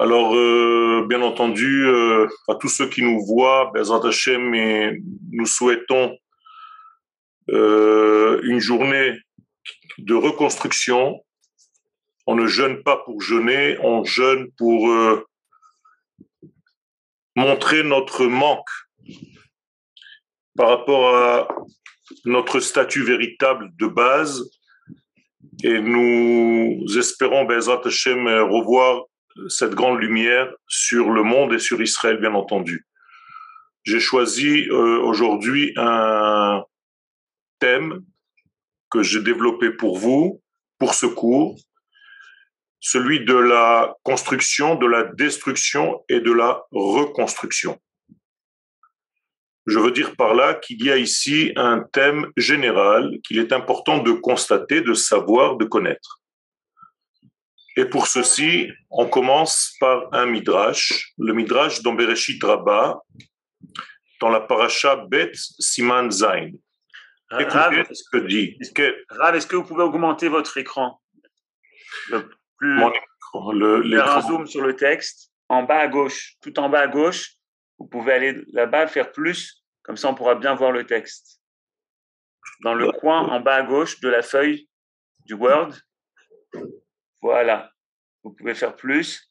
Alors, euh, bien entendu, euh, à tous ceux qui nous voient, Bezrat Hashem, nous souhaitons euh, une journée de reconstruction. On ne jeûne pas pour jeûner, on jeûne pour montrer notre manque par rapport à notre statut véritable de base. Et nous espérons, Bezrat Hashem, revoir cette grande lumière sur le monde et sur Israël, bien entendu. J'ai choisi euh, aujourd'hui un thème que j'ai développé pour vous, pour ce cours, celui de la construction, de la destruction et de la reconstruction. Je veux dire par là qu'il y a ici un thème général qu'il est important de constater, de savoir, de connaître. Et pour ceci, on commence par un midrash, le midrash d'Ambereshit Rabbah, dans la paracha Bet Siman Zain. Écoutez ce que dit. Rav, est-ce que vous pouvez augmenter votre écran? Le plus, Mon écran, le, faire un zoom sur le texte, en bas à gauche, tout en bas à gauche. Vous pouvez aller là-bas, faire plus, comme ça on pourra bien voir le texte. Dans le coin en bas à gauche de la feuille du Word, voilà. Vous pouvez faire plus.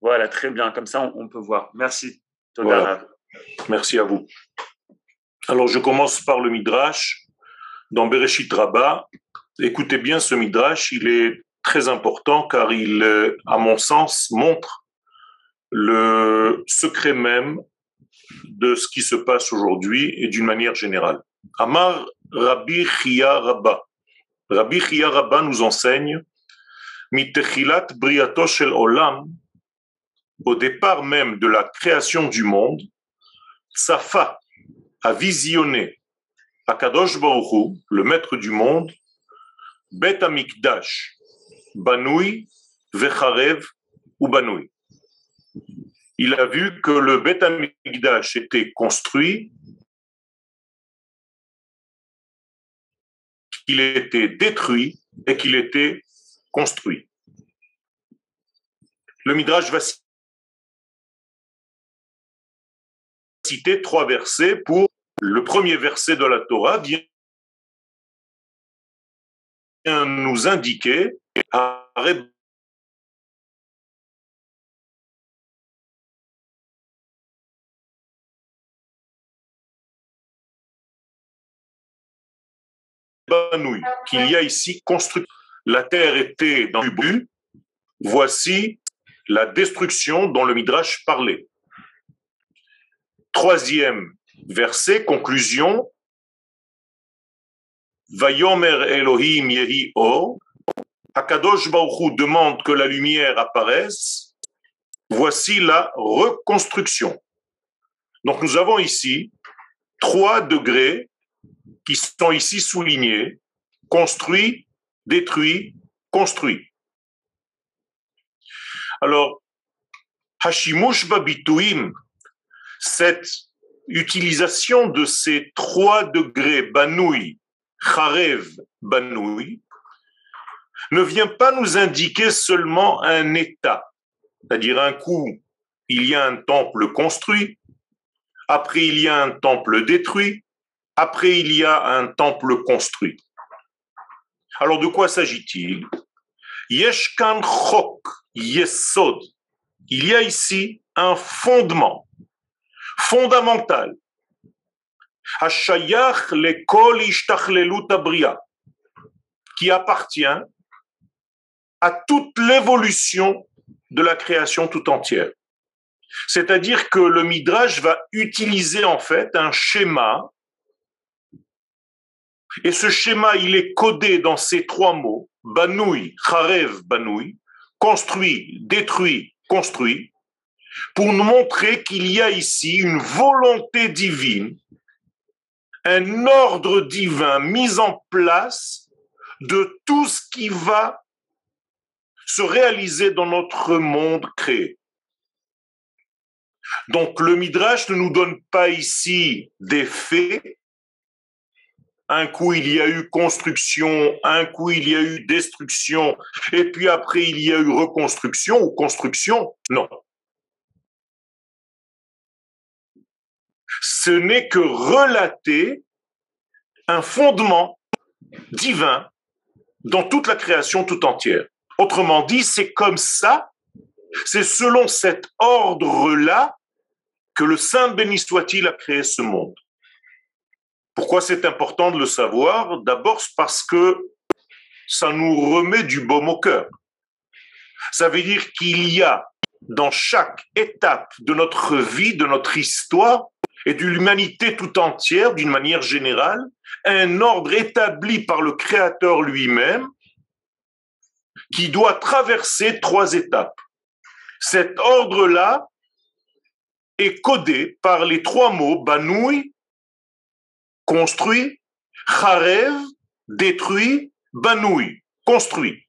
Voilà, très bien. Comme ça, on, peut voir. Merci. Merci à vous. Alors, je commence par le Midrash dans Bereshit Rabbah. Écoutez bien ce Midrash. Il est très important car il, euh, à mon sens, montre le secret même de ce qui se passe aujourd'hui et d'une manière générale. Amar Rabbi Chia Rabba. Rabbi Chia Rabba nous enseigne Mitechilat briato shel olam, au départ même de la création du monde, Safa a visionné Akadosh Baruch le maître du monde, Bet Amikdash, Banoui, Vecharev ou Banoui. Il a vu que le Bet Amikdash était construit, qu'il était détruit et qu'il était construit. Le Midrash va citer trois versets pour le premier verset de la Torah vient nous indiquer qu'il y a ici construction la terre était dans le but, voici la destruction dont le Midrash parlait. Troisième verset, conclusion. Vayomer Elohim Yehi Or. Akadosh Baruch demande que la lumière apparaisse. Voici la reconstruction. Donc nous avons ici trois degrés qui sont ici soulignés, construits, détruit, construit. Alors, Hashimush Babituim, cette utilisation de ces trois degrés, Banoui, Charev, Banoui, ne vient pas nous indiquer seulement un état, c'est-à-dire un coup, il y a un temple construit, après il y a un temple détruit, après il y a un temple construit. Alors de quoi s'agit-il? Yeshkan chok yesod. Il y a ici un fondement fondamental. Hashayach lekol abria qui appartient à toute l'évolution de la création tout entière. C'est-à-dire que le Midrash va utiliser en fait un schéma et ce schéma, il est codé dans ces trois mots, Banoui, Kharev, Banoui, construit, détruit, construit, pour nous montrer qu'il y a ici une volonté divine, un ordre divin mis en place de tout ce qui va se réaliser dans notre monde créé. Donc le Midrash ne nous donne pas ici des faits, un coup il y a eu construction, un coup il y a eu destruction, et puis après il y a eu reconstruction ou construction. Non. Ce n'est que relater un fondement divin dans toute la création tout entière. Autrement dit, c'est comme ça, c'est selon cet ordre-là que le Saint béni soit-il a créé ce monde. Pourquoi c'est important de le savoir? D'abord parce que ça nous remet du baume au cœur. Ça veut dire qu'il y a dans chaque étape de notre vie, de notre histoire et de l'humanité tout entière, d'une manière générale, un ordre établi par le Créateur lui-même qui doit traverser trois étapes. Cet ordre-là est codé par les trois mots Banoui, construit, Charev, détruit, Banoui, construit.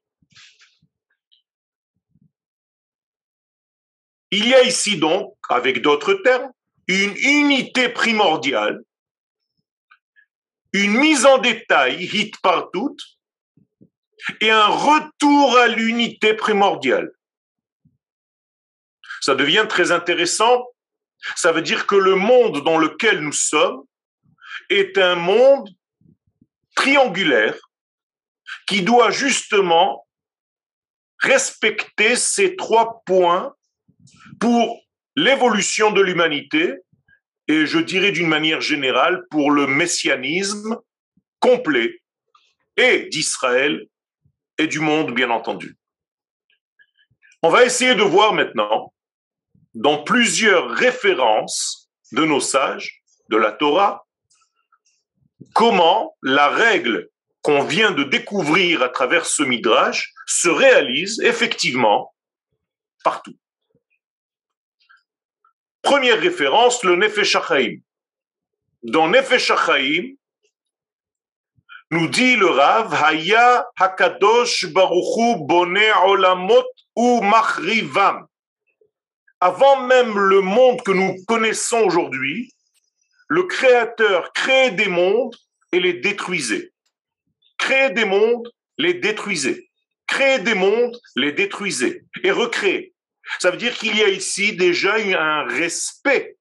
Il y a ici donc, avec d'autres termes, une unité primordiale, une mise en détail, hit par et un retour à l'unité primordiale. Ça devient très intéressant. Ça veut dire que le monde dans lequel nous sommes est un monde triangulaire qui doit justement respecter ces trois points pour l'évolution de l'humanité et je dirais d'une manière générale pour le messianisme complet et d'Israël et du monde, bien entendu. On va essayer de voir maintenant, dans plusieurs références de nos sages, de la Torah, comment la règle qu'on vient de découvrir à travers ce midrash se réalise effectivement partout. Première référence, le Nefesh HaChaim. Dans Nefesh HaChaim, nous dit le Rav, Haya Hakadosh Baruchu Bone Olamot ou Machrivam. Avant même le monde que nous connaissons aujourd'hui, le Créateur créait des mondes et les détruisait. Créait des mondes, les détruisait. Créait des mondes, les détruisait. Et recréait. Ça veut dire qu'il y a ici déjà un respect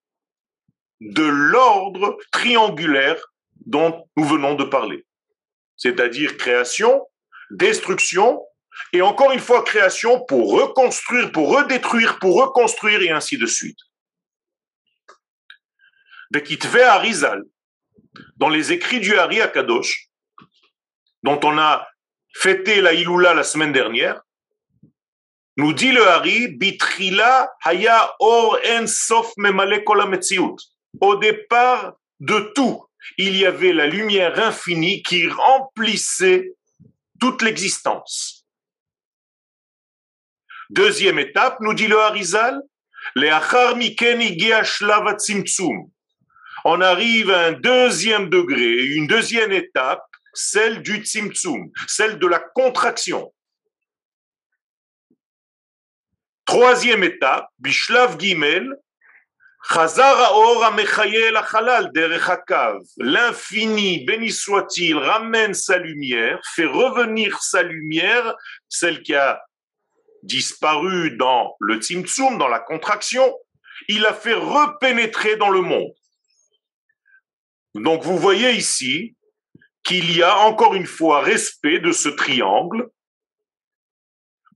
de l'ordre triangulaire dont nous venons de parler. C'est-à-dire création, destruction, et encore une fois création pour reconstruire, pour redétruire, pour reconstruire, et ainsi de suite. Bekitve Arizal, dans les écrits du Hari Akadosh, dont on a fêté la Iloula la semaine dernière, nous dit le Hari, Bitrila haya or en sof Au départ de tout, il y avait la lumière infinie qui remplissait toute l'existence. Deuxième étape, nous dit le Harizal, on arrive à un deuxième degré, une deuxième étape, celle du tzimtzum, celle de la contraction. Troisième étape, Bishlav Gimel, L'infini, béni soit-il, ramène sa lumière, fait revenir sa lumière, celle qui a disparu dans le Tzimtzum, dans la contraction, il a fait repénétrer dans le monde. Donc vous voyez ici qu'il y a encore une fois respect de ce triangle.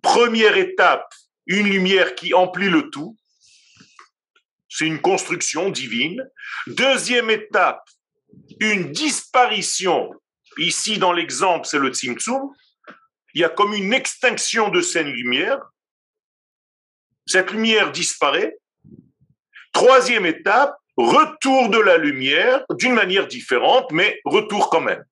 Première étape, une lumière qui emplit le tout. C'est une construction divine. Deuxième étape, une disparition. Ici, dans l'exemple, c'est le Tzimtzum. Il y a comme une extinction de cette lumière. Cette lumière disparaît. Troisième étape, retour de la lumière d'une manière différente, mais retour quand même.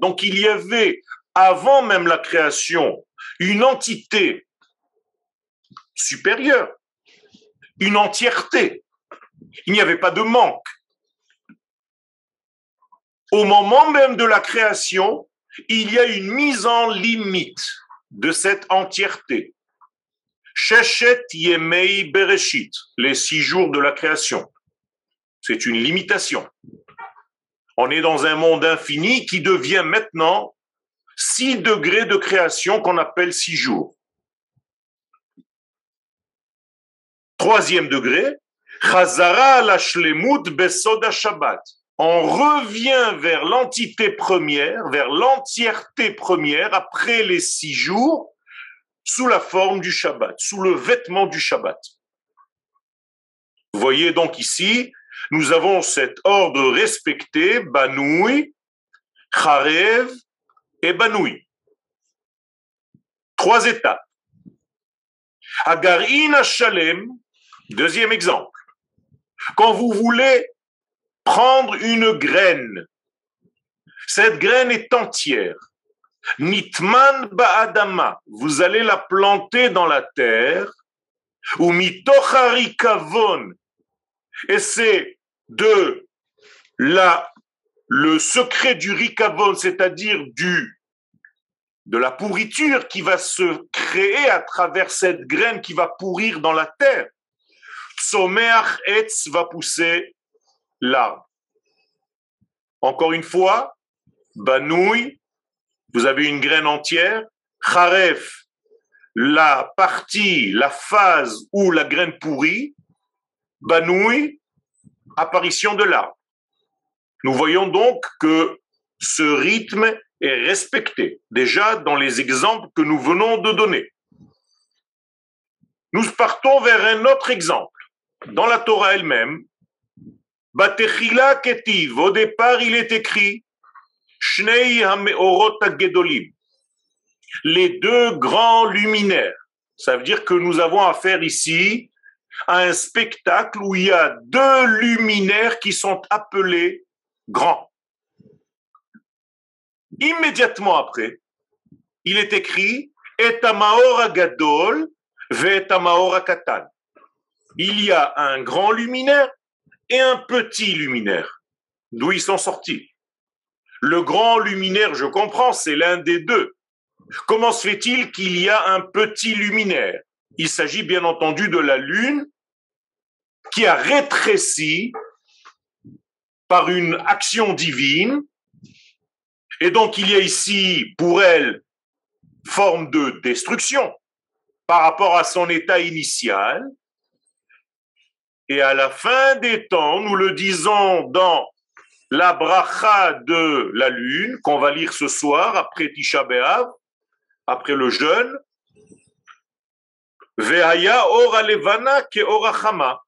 Donc il y avait, avant même la création, une entité supérieure, une entièreté. Il n'y avait pas de manque. Au moment même de la création, il y a une mise en limite de cette entièreté. Yemei Bereshit, les six jours de la création. C'est une limitation. On est dans un monde infini qui devient maintenant six degrés de création qu'on appelle six jours. Troisième degré, Chazara la besoda Shabbat. On revient vers l'entité première, vers l'entièreté première après les six jours, sous la forme du Shabbat, sous le vêtement du Shabbat. Vous voyez donc ici, nous avons cet ordre respecté, Banoui, Charev et Banoui. Trois étapes. Agarin Shalem, deuxième exemple. Quand vous voulez prendre une graine, cette graine est entière. Nitman ba'adama, vous allez la planter dans la terre, ou mitocharikavon, et c'est de la, le secret du rikavon, c'est-à-dire du de la pourriture qui va se créer à travers cette graine qui va pourrir dans la terre. Tsomeach etz va pousser l'arbre. Encore une fois, Banoui, vous avez une graine entière. Kharef, la partie, la phase où la graine pourrit. Banoui, apparition de l'arbre. Nous voyons donc que ce rythme est respecté déjà dans les exemples que nous venons de donner. Nous partons vers un autre exemple. Dans la Torah elle-même, Batechila Ketiv, au départ il est écrit Shnei les deux grands luminaires. Ça veut dire que nous avons affaire ici à un spectacle où il y a deux luminaires qui sont appelés grands. Immédiatement après, il est écrit Etamaora Gadol Katan. Il y a un grand luminaire et un petit luminaire. D'où ils sont sortis Le grand luminaire, je comprends, c'est l'un des deux. Comment se fait-il qu'il y a un petit luminaire? Il s'agit bien entendu de la Lune qui a rétréci par une action divine. Et donc il y a ici pour elle forme de destruction par rapport à son état initial. Et à la fin des temps, nous le disons dans la bracha de la lune, qu'on va lire ce soir après Tisha B'Av, après le jeûne, Veaya ora levana ke orachama.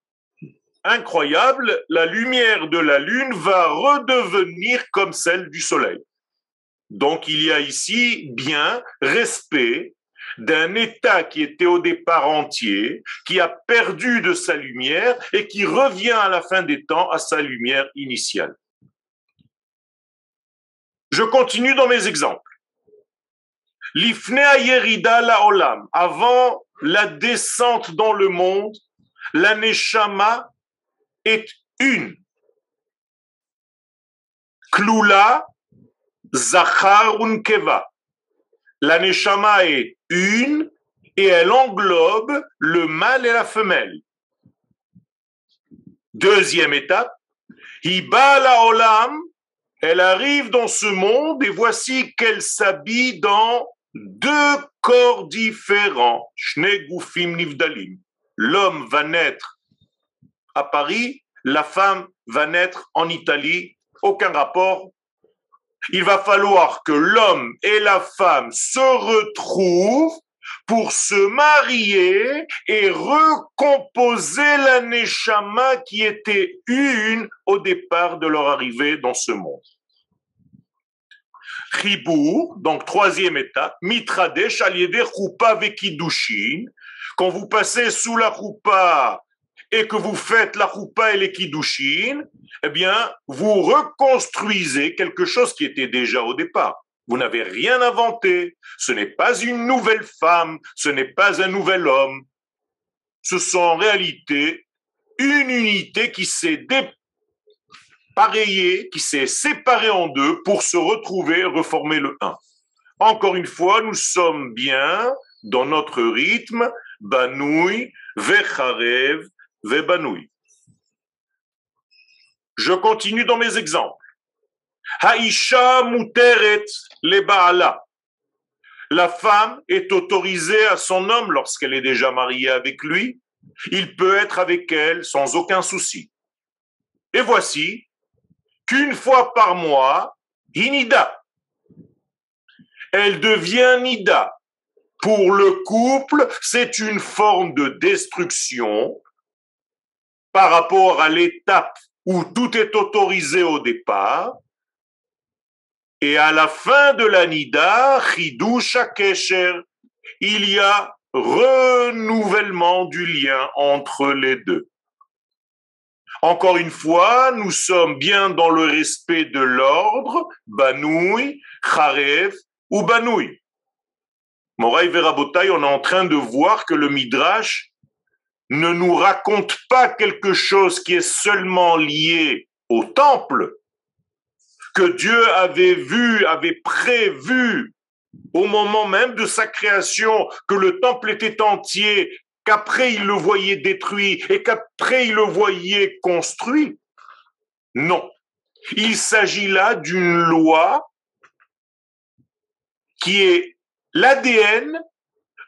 Incroyable, la lumière de la lune va redevenir comme celle du soleil. Donc il y a ici bien respect d'un état qui était au départ entier, qui a perdu de sa lumière et qui revient à la fin des temps à sa lumière initiale. Je continue dans mes exemples. L'ifnea yerida la olam, avant la descente dans le monde, la neshama est une. Klula zachar unkeva. La neshama est une et elle englobe le mâle et la femelle. Deuxième étape, Hibala Olam, elle arrive dans ce monde et voici qu'elle s'habille dans deux corps différents. L'homme va naître à Paris, la femme va naître en Italie. Aucun rapport, il va falloir que l'homme et la femme se retrouvent pour se marier et recomposer la neshama qui était une au départ de leur arrivée dans ce monde. Chibour, donc troisième étape, mitradesh aliede chupa vekidushin. Quand vous passez sous la choupa et que vous faites la choupa et les kiddushin, eh bien, vous reconstruisez quelque chose qui était déjà au départ. Vous n'avez rien inventé. Ce n'est pas une nouvelle femme, ce n'est pas un nouvel homme. Ce sont en réalité une unité qui s'est dépareillée, qui s'est séparée en deux pour se retrouver, reformer le un. Encore une fois, nous sommes bien dans notre rythme, Banoui, Vecharev, Vebanoui. Je continue dans mes exemples. Haïcha muteret le baala. La femme est autorisée à son homme lorsqu'elle est déjà mariée avec lui. Il peut être avec elle sans aucun souci. Et voici qu'une fois par mois, Inida, elle devient Nida. Pour le couple, c'est une forme de destruction par rapport à l'étape où tout est autorisé au départ. Et à la fin de la Nida, Chidusha Kesher, il y a renouvellement du lien entre les deux. Encore une fois, nous sommes bien dans le respect de l'ordre, Banoui, Kharev ou Banoui. Moraï Verabotai, on est en train de voir que le Midrash ne nous raconte pas quelque chose qui est seulement lié au temple, que Dieu avait vu, avait prévu au moment même de sa création, que le temple était entier, qu'après il le voyait détruit et qu'après il le voyait construit? Non. Il s'agit là d'une loi qui est l'ADN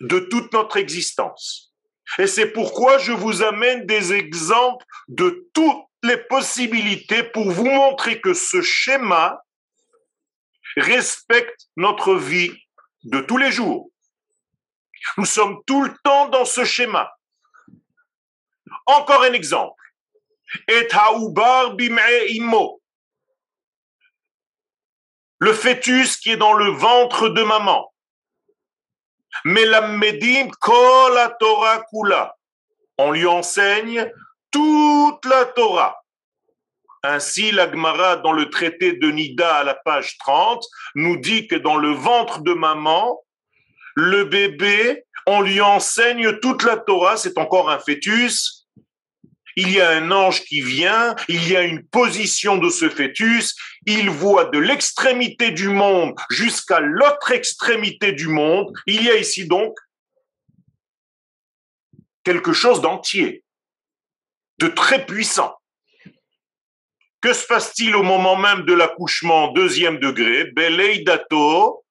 de toute notre existence. Et c'est pourquoi je vous amène des exemples de toutes les possibilités pour vous montrer que ce schéma respecte notre vie de tous les jours. Nous sommes tout le temps dans ce schéma. Encore un exemple. Et Le fœtus qui est dans le ventre de maman. Melamedim kol la Torah kula. On lui enseigne toute la Torah. Ainsi, la Gemara, dans le traité de Nida à la page 30, nous dit que dans le ventre de maman, le bébé, on lui enseigne toute la Torah, c'est encore un fœtus, il y a un ange qui vient, il y a une position de ce fœtus, il voit de l'extrémité du monde jusqu'à l'autre extrémité du monde. Il y a ici donc quelque chose d'entier, de très puissant. Que se passe-t-il au moment même de l'accouchement deuxième degré? Beleidato,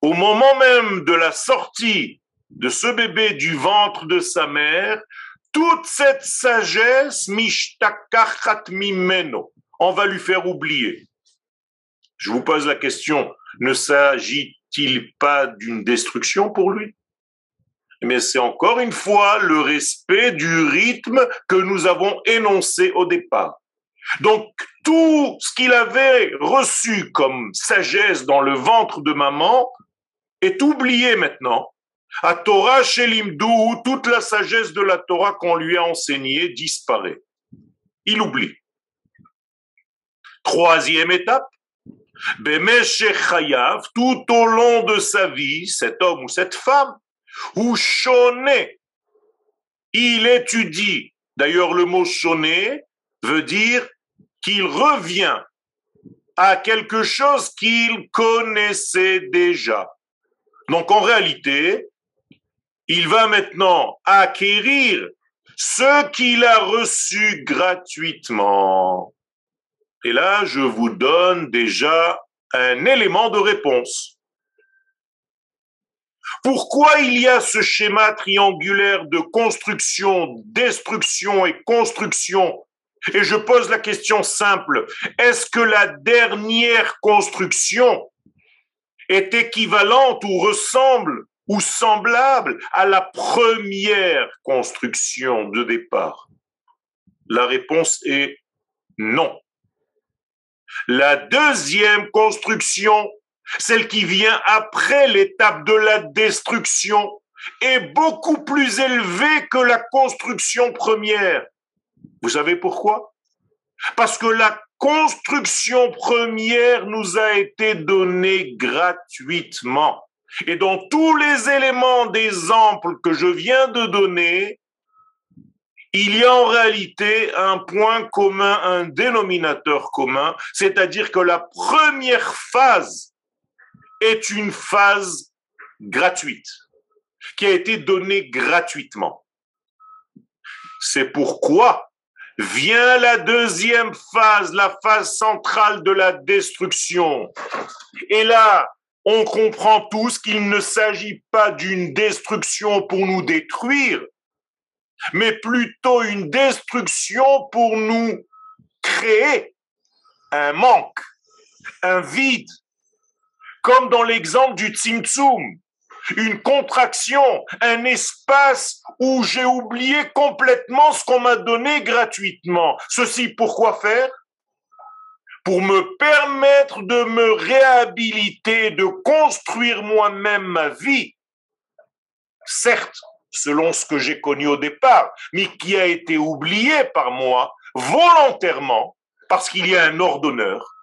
au moment même de la sortie de ce bébé du ventre de sa mère, toute cette sagesse, mimeno, on va lui faire oublier. Je vous pose la question, ne s'agit-il pas d'une destruction pour lui? Mais c'est encore une fois le respect du rythme que nous avons énoncé au départ. Donc, tout ce qu'il avait reçu comme sagesse dans le ventre de maman est oublié maintenant à Torah Shelimdou, toute la sagesse de la Torah qu'on lui a enseignée disparaît. Il oublie. Troisième étape, Chayav, tout au long de sa vie, cet homme ou cette femme, ou shoné, il étudie. D'ailleurs, le mot shoné veut dire qu'il revient à quelque chose qu'il connaissait déjà. Donc en réalité, il va maintenant acquérir ce qu'il a reçu gratuitement. Et là, je vous donne déjà un élément de réponse. Pourquoi il y a ce schéma triangulaire de construction, destruction et construction? Et je pose la question simple, est-ce que la dernière construction est équivalente ou ressemble ou semblable à la première construction de départ? La réponse est non. La deuxième construction, celle qui vient après l'étape de la destruction, est beaucoup plus élevée que la construction première. Vous savez pourquoi? Parce que la construction première nous a été donnée gratuitement. Et dans tous les éléments d'exemple que je viens de donner, il y a en réalité un point commun, un dénominateur commun, c'est-à-dire que la première phase est une phase gratuite, qui a été donnée gratuitement. C'est pourquoi vient la deuxième phase, la phase centrale de la destruction. Et là, on comprend tous qu'il ne s'agit pas d'une destruction pour nous détruire, mais plutôt une destruction pour nous créer un manque, un vide, comme dans l'exemple du Tzimtzum une contraction, un espace où j'ai oublié complètement ce qu'on m'a donné gratuitement. Ceci pourquoi faire? Pour me permettre de me réhabiliter, de construire moi-même ma vie. Certes, selon ce que j'ai connu au départ, mais qui a été oublié par moi volontairement parce qu'il y a un ordonneur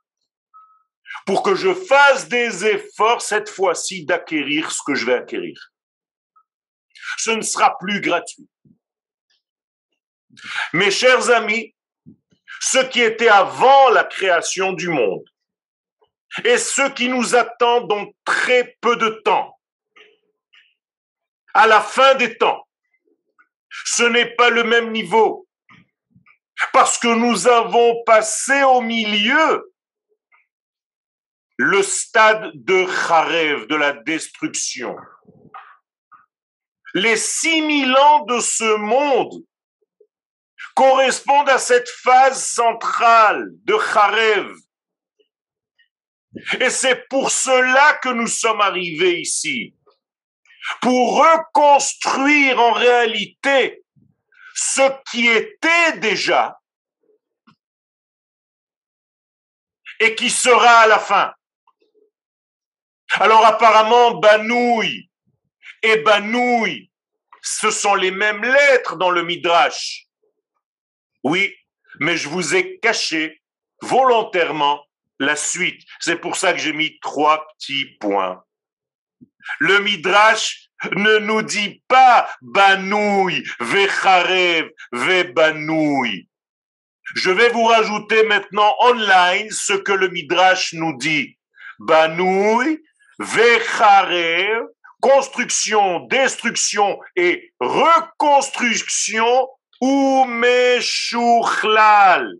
pour que je fasse des efforts cette fois-ci d'acquérir ce que je vais acquérir. Ce ne sera plus gratuit. Mes chers amis, ce qui était avant la création du monde et ce qui nous attend dans très peu de temps, à la fin des temps, ce n'est pas le même niveau parce que nous avons passé au milieu le stade de Kharev, de la destruction. Les 6000 ans de ce monde correspondent à cette phase centrale de Kharev. Et c'est pour cela que nous sommes arrivés ici, pour reconstruire en réalité ce qui était déjà et qui sera à la fin. Alors apparemment, Banouille et Banouille, ce sont les mêmes lettres dans le Midrash. Oui, mais je vous ai caché volontairement la suite. C'est pour ça que j'ai mis trois petits points. Le Midrash ne nous dit pas Banouille, Vecharev, Vebanouille. Je vais vous rajouter maintenant online ce que le Midrash nous dit. Banouille, Vechare, construction, destruction et reconstruction, ou Meshouchlal.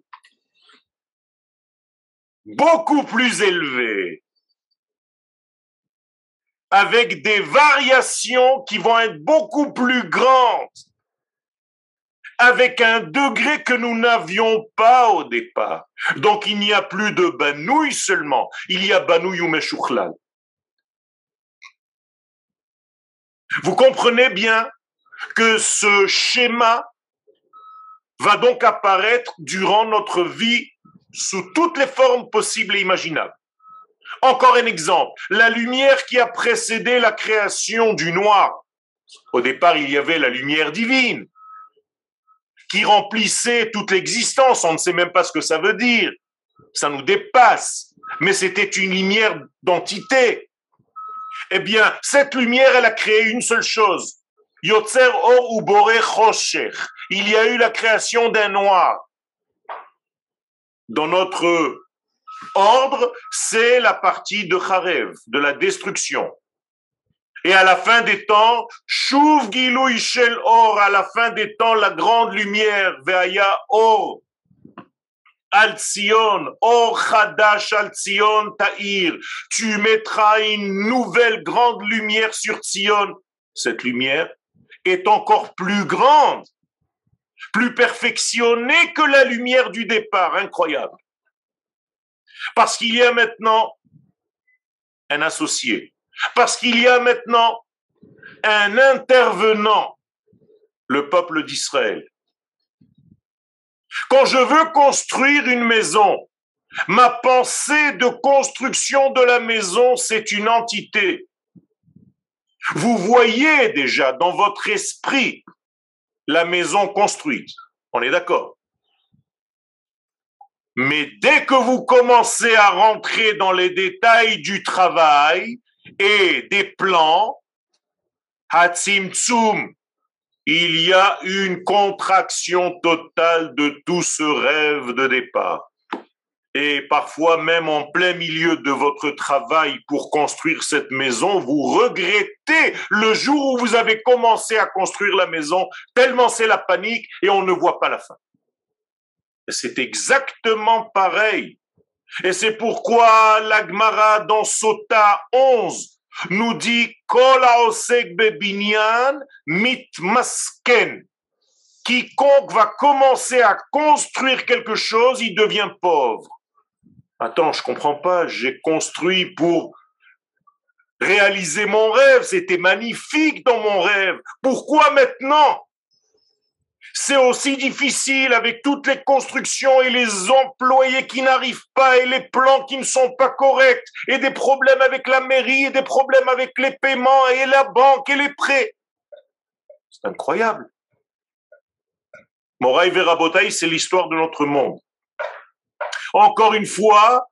Beaucoup plus élevé. Avec des variations qui vont être beaucoup plus grandes avec un degré que nous n'avions pas au départ. Donc il n'y a plus de banouille seulement, il y a banouille ou meshouchlal. Vous comprenez bien que ce schéma va donc apparaître durant notre vie sous toutes les formes possibles et imaginables. Encore un exemple, la lumière qui a précédé la création du noir. Au départ, il y avait la lumière divine qui remplissait toute l'existence. On ne sait même pas ce que ça veut dire. Ça nous dépasse. Mais c'était une lumière d'entité. Eh bien, cette lumière, elle a créé une seule chose. Yotzer or Il y a eu la création d'un noir. Dans notre ordre, c'est la partie de Kharev, de la destruction. Et à la fin des temps, Shuv Gilou Shel Or, à la fin des temps, la grande lumière, Veaya Or, Al Tzion, Or Chadash Al Tzion Ta'ir. Tu mettras une nouvelle grande lumière sur Tzion. Cette lumière est encore plus grande, plus perfectionnée que la lumière du départ. Incroyable. Parce qu'il y a maintenant un associé parce qu'il y a maintenant un intervenant, le peuple d'Israël. Quand je veux construire une maison, ma pensée de construction de la maison, c'est une entité. Vous voyez déjà dans votre esprit la maison construite. On est d'accord. Mais dès que vous commencez à rentrer dans les détails du travail, et des plans, Hatzimtzum, il y a une contraction totale de tout ce rêve de départ. Et parfois même en plein milieu de votre travail pour construire cette maison, vous regrettez le jour où vous avez commencé à construire la maison, tellement c'est la panique et on ne voit pas la fin. C'est exactement pareil. Et c'est pourquoi l'Agmara dans Sota 11 nous dit mit masken. Quiconque va commencer à construire quelque chose, il devient pauvre. Attends, je comprends pas, j'ai construit pour réaliser mon rêve, c'était magnifique dans mon rêve. Pourquoi maintenant? C'est aussi difficile avec toutes les constructions et les employés qui n'arrivent pas et les plans qui ne sont pas corrects et des problèmes avec la mairie et des problèmes avec les paiements et la banque et les prêts. C'est incroyable. Moraï Verabotaï, c'est l'histoire de notre monde. Encore une fois,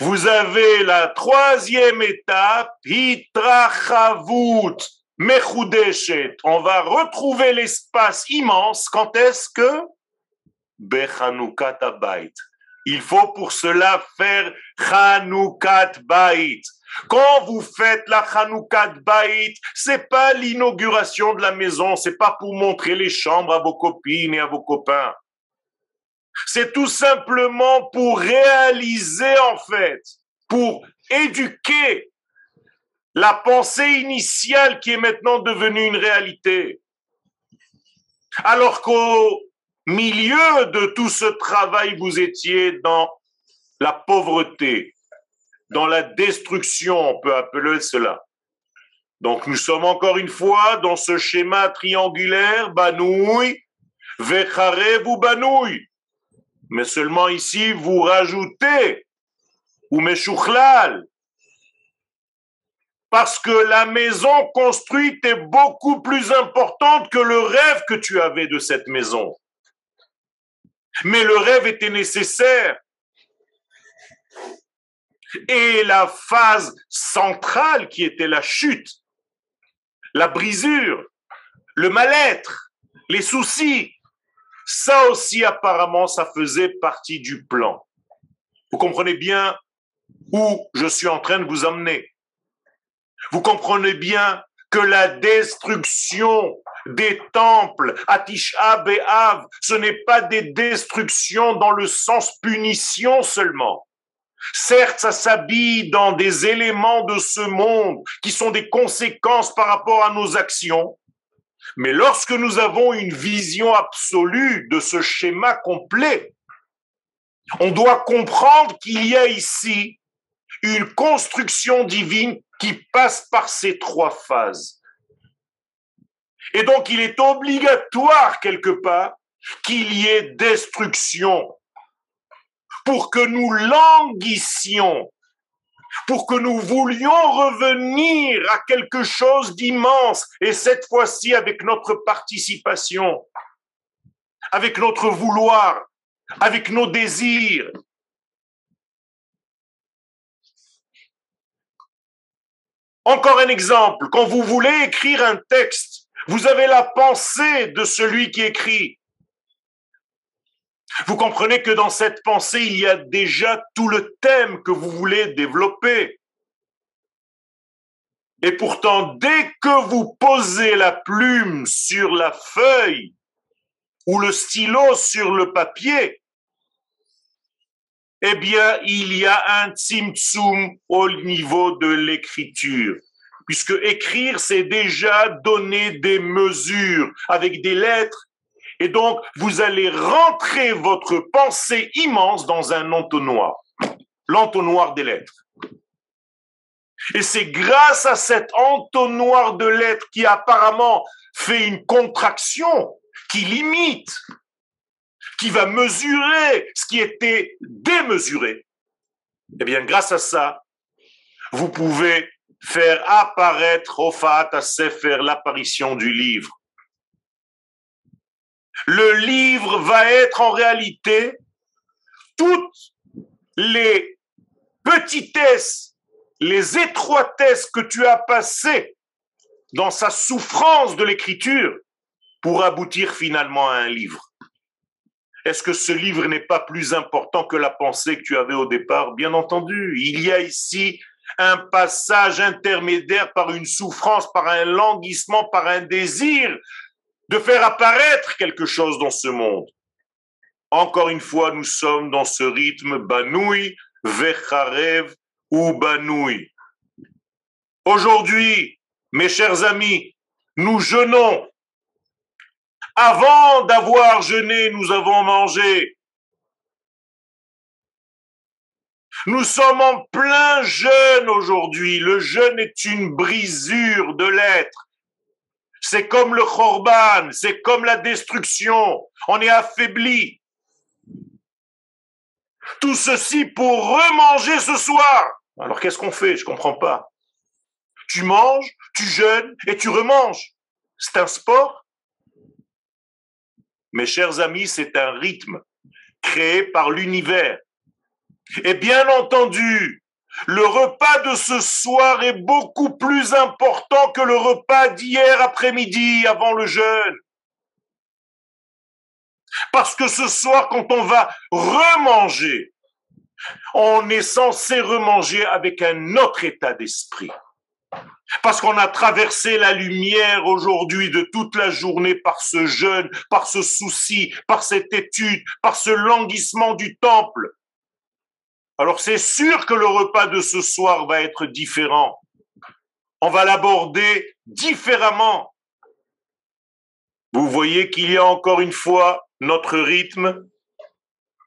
vous avez la troisième étape, Hitrachavut, Mechoudeshet, on va retrouver l'espace immense. Quand est-ce que? Bechanukat Bait. Il faut pour cela faire Chanukat Bait. Quand vous faites la Chanukat Bait, c'est pas l'inauguration de la maison, c'est pas pour montrer les chambres à vos copines et à vos copains. C'est tout simplement pour réaliser en fait, pour éduquer la pensée initiale qui est maintenant devenue une réalité. Alors qu'au milieu de tout ce travail, vous étiez dans la pauvreté, dans la destruction, on peut appeler cela. Donc nous sommes encore une fois dans ce schéma triangulaire, banouille, vecharev ou banouille. Mais seulement ici, vous rajoutez, ou meshouchlal, parce que la maison construite est beaucoup plus importante que le rêve que tu avais de cette maison. Mais le rêve était nécessaire. Et la phase centrale qui était la chute, la brisure, le mal-être, les soucis, ça aussi apparemment, ça faisait partie du plan. Vous comprenez bien où je suis en train de vous emmener. Vous comprenez bien que la destruction des temples à Tisha B'Av, ce n'est pas des destructions dans le sens punition seulement. Certes, ça s'habille dans des éléments de ce monde qui sont des conséquences par rapport à nos actions, mais lorsque nous avons une vision absolue de ce schéma complet, on doit comprendre qu'il y a ici une construction divine qui passe par ces trois phases. Et donc, il est obligatoire quelque part qu'il y ait destruction pour que nous languissions, pour que nous voulions revenir à quelque chose d'immense, et cette fois-ci avec notre participation, avec notre vouloir, avec nos désirs, Encore un exemple, quand vous voulez écrire un texte, vous avez la pensée de celui qui écrit. Vous comprenez que dans cette pensée, il y a déjà tout le thème que vous voulez développer. Et pourtant, dès que vous posez la plume sur la feuille ou le stylo sur le papier, eh bien, il y a un tzimtzum au niveau de l'écriture. Puisque écrire, c'est déjà donner des mesures avec des lettres. Et donc, vous allez rentrer votre pensée immense dans un entonnoir. L'entonnoir des lettres. Et c'est grâce à cet entonnoir de lettres qui apparemment fait une contraction, qui limite qui va mesurer ce qui était démesuré, eh bien, grâce à ça, vous pouvez faire apparaître au Fat Sefer l'apparition du livre. Le livre va être en réalité toutes les petitesses, les étroitesses que tu as passées dans sa souffrance de l'écriture pour aboutir finalement à un livre. Est-ce que ce livre n'est pas plus important que la pensée que tu avais au départ? Bien entendu, il y a ici un passage intermédiaire par une souffrance, par un languissement, par un désir de faire apparaître quelque chose dans ce monde. encore une fois, nous sommes dans ce rythme Banoui, Vecharev ou Banoui. Aujourd'hui, mes chers amis, nous jeûnons. Avant d'avoir jeûné, nous avons mangé. Nous sommes en plein jeûne aujourd'hui. Le jeûne est une brisure de l'être. C'est comme le chorban, c'est comme la destruction. On est affaibli. Tout ceci pour remanger ce soir. Alors qu'est-ce qu'on fait? Je comprends pas. Tu manges, tu jeûnes et tu remanges. C'est un sport? Mes chers amis, c'est un rythme créé par l'univers. Et bien entendu, le repas de ce soir est beaucoup plus important que le repas d'hier après-midi avant le jeûne. Parce que ce soir, quand on va remanger, on est censé remanger avec un autre état d'esprit. Parce qu'on a traversé la lumière aujourd'hui de toute la journée par ce jeûne, par ce souci, par cette étude, par ce languissement du temple. Alors c'est sûr que le repas de ce soir va être différent. On va l'aborder différemment. Vous voyez qu'il y a encore une fois notre rythme.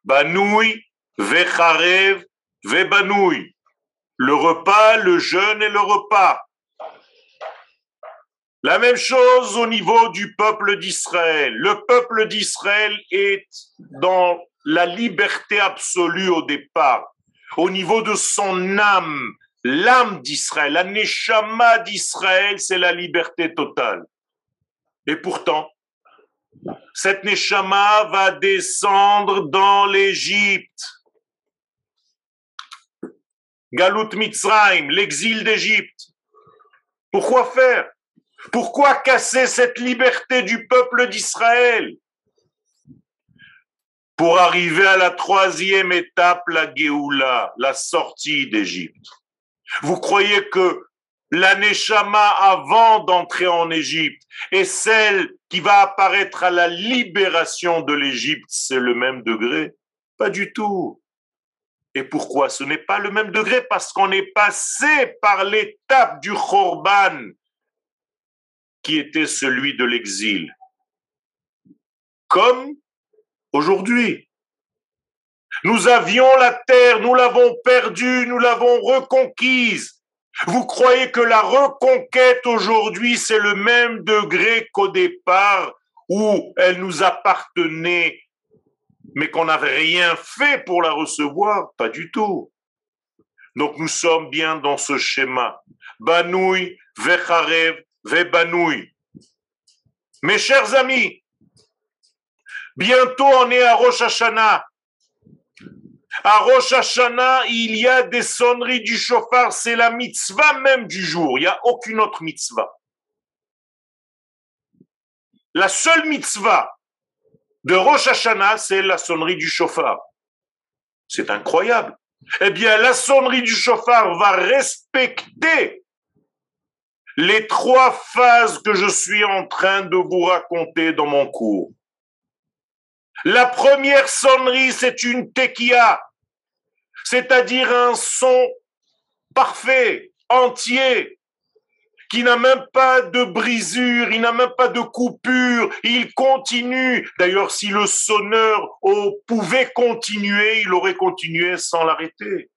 Banoui, Vecharev, Vebanoui. Le repas, le jeûne et le repas. La même chose au niveau du peuple d'Israël. Le peuple d'Israël est dans la liberté absolue au départ, au niveau de son âme. L'âme d'Israël, la neshama d'Israël, c'est la liberté totale. Et pourtant, cette neshama va descendre dans l'Égypte. Galut Mitzrayim, l'exil d'Égypte. Pourquoi faire? Pourquoi casser cette liberté du peuple d'Israël? Pour arriver à la troisième étape, la Géoula, la sortie d'Égypte. Vous croyez que l'aneshama avant d'entrer en Égypte et celle qui va apparaître à la libération de l'Égypte, c'est le même degré? Pas du tout. Et pourquoi ce n'est pas le même degré? Parce qu'on est passé par l'étape du Khorban, qui était celui de l'exil. Comme aujourd'hui. Nous avions la terre, nous l'avons perdue, nous l'avons reconquise. Vous croyez que la reconquête aujourd'hui, c'est le même degré qu'au départ où elle nous appartenait, mais qu'on n'avait rien fait pour la recevoir Pas du tout. Donc nous sommes bien dans ce schéma. Banoui, Vecharev, Vebanoui. Mes chers amis, bientôt on est à Rosh Hashanah. À Rosh Hashanah, il y a des sonneries du chauffard, c'est la mitzvah même du jour, il n'y a aucune autre mitzvah. La seule mitzvah de Rosh Hashanah, c'est la sonnerie du chauffard. C'est incroyable. Eh bien, la sonnerie du chauffard va respecter les trois phases que je suis en train de vous raconter dans mon cours. La première sonnerie, c'est une tequia, c'est-à-dire un son parfait, entier, qui n'a même pas de brisure, il n'a même pas de coupure, il continue. D'ailleurs, si le sonneur pouvait continuer, il aurait continué sans l'arrêter.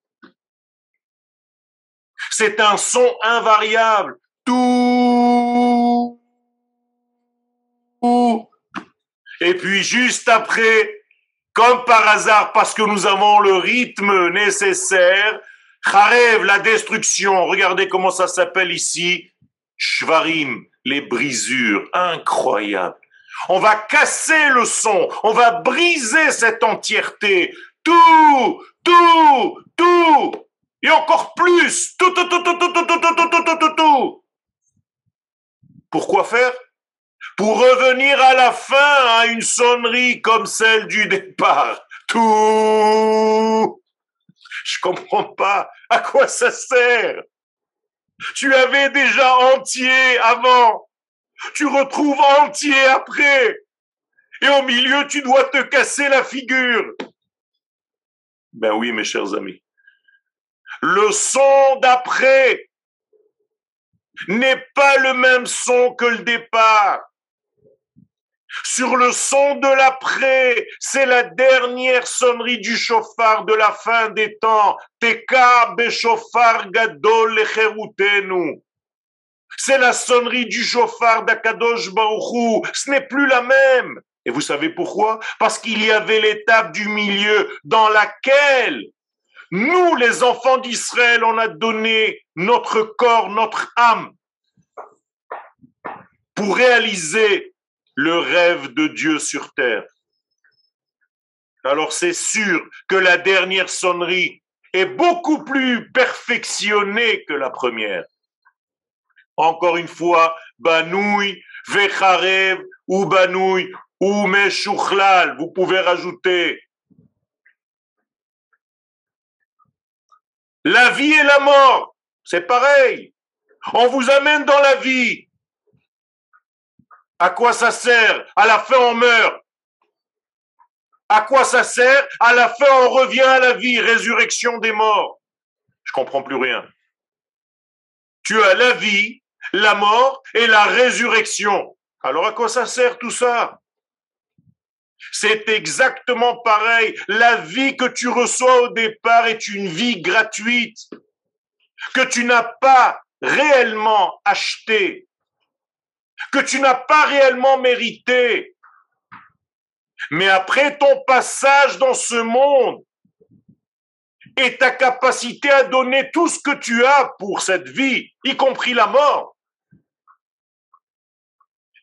C'est un son invariable tout. Et puis juste après, comme par hasard, parce que nous avons le rythme nécessaire, Kharev, la destruction. Regardez comment ça s'appelle ici. Shvarim, les brisures. Incroyable. On va casser le son. On va briser cette entièreté. Tout, tout, tout. Et encore plus. Tout, tout, tout, tout, tout, tout, tout, tout, tout, tout, tout, tout. Pourquoi faire? Pour revenir à la fin à une sonnerie comme celle du départ. Tout. Je comprends pas. À quoi ça sert Tu avais déjà entier avant. Tu retrouves entier après. Et au milieu, tu dois te casser la figure. Ben oui, mes chers amis. Le son d'après n'est pas le même son que le départ. Sur le son de l'après, c'est la dernière sonnerie du chauffard de la fin des temps. Gadol lecherutenu. C'est la sonnerie du chauffard d'Akadosh Baruchou. Ce n'est plus la même. Et vous savez pourquoi? Parce qu'il y avait l'étape du milieu dans laquelle nous, les enfants d'Israël, on a donné notre corps, notre âme pour réaliser le rêve de Dieu sur terre. Alors c'est sûr que la dernière sonnerie est beaucoup plus perfectionnée que la première. Encore une fois, Banoui, Vecharev ou Banoui ou Meshouchlal, vous pouvez rajouter la vie et la mort, c'est pareil. On vous amène dans la vie. À quoi ça sert? À la fin, on meurt. À quoi ça sert? À la fin, on revient à la vie, résurrection des morts. Je comprends plus rien. Tu as la vie, la mort et la résurrection. Alors à quoi ça sert tout ça? C'est exactement pareil. La vie que tu reçois au départ est une vie gratuite que tu n'as pas réellement achetée que tu n'as pas réellement mérité. Mais après ton passage dans ce monde et ta capacité à donner tout ce que tu as pour cette vie, y compris la mort,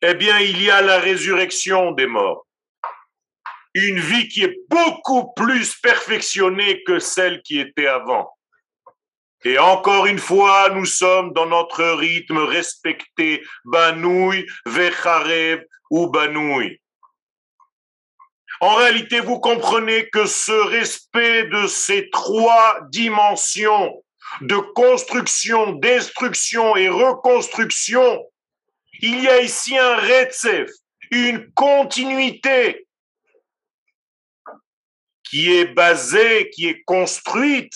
eh bien, il y a la résurrection des morts. Une vie qui est beaucoup plus perfectionnée que celle qui était avant. Et encore une fois, nous sommes dans notre rythme respecté, Banoui, Vecharev ou Banoui. En réalité, vous comprenez que ce respect de ces trois dimensions de construction, destruction et reconstruction, il y a ici un retsef, une continuité qui est basée, qui est construite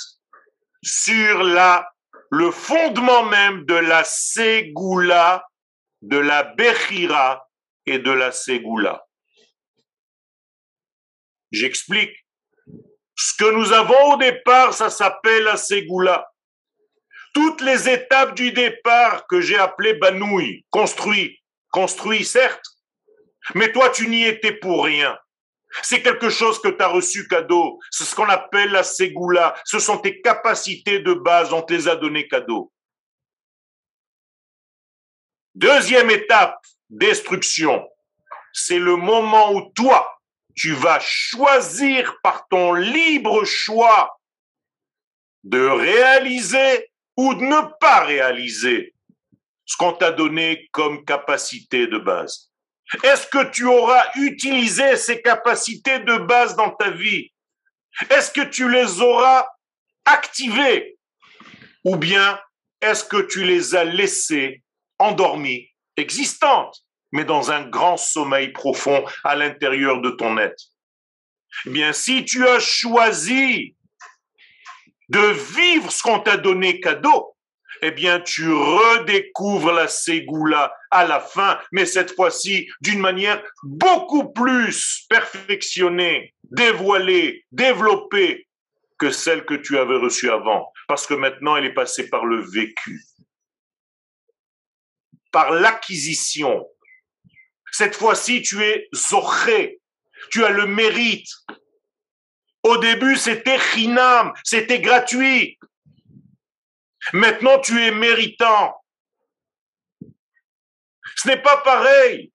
sur la, le fondement même de la Ségoula, de la Bechira et de la Ségoula. J'explique. Ce que nous avons au départ, ça s'appelle la Ségoula. Toutes les étapes du départ que j'ai appelées Banoui, construit, construit certes, mais toi tu n'y étais pour rien. C'est quelque chose que tu as reçu cadeau. C'est ce qu'on appelle la ségoula. Ce sont tes capacités de base, on te les a données cadeau. Deuxième étape, destruction. C'est le moment où toi, tu vas choisir par ton libre choix de réaliser ou de ne pas réaliser ce qu'on t'a donné comme capacité de base. Est-ce que tu auras utilisé ces capacités de base dans ta vie? Est-ce que tu les auras activées? Ou bien est-ce que tu les as laissées endormies, existantes, mais dans un grand sommeil profond à l'intérieur de ton être? Eh bien, si tu as choisi de vivre ce qu'on t'a donné cadeau, eh bien, tu redécouvres la Ségoula à la fin, mais cette fois-ci d'une manière beaucoup plus perfectionnée, dévoilée, développée que celle que tu avais reçue avant, parce que maintenant elle est passée par le vécu, par l'acquisition. Cette fois-ci, tu es zoché, tu as le mérite. Au début, c'était chinam, c'était gratuit. Maintenant, tu es méritant. Ce n'est pas pareil.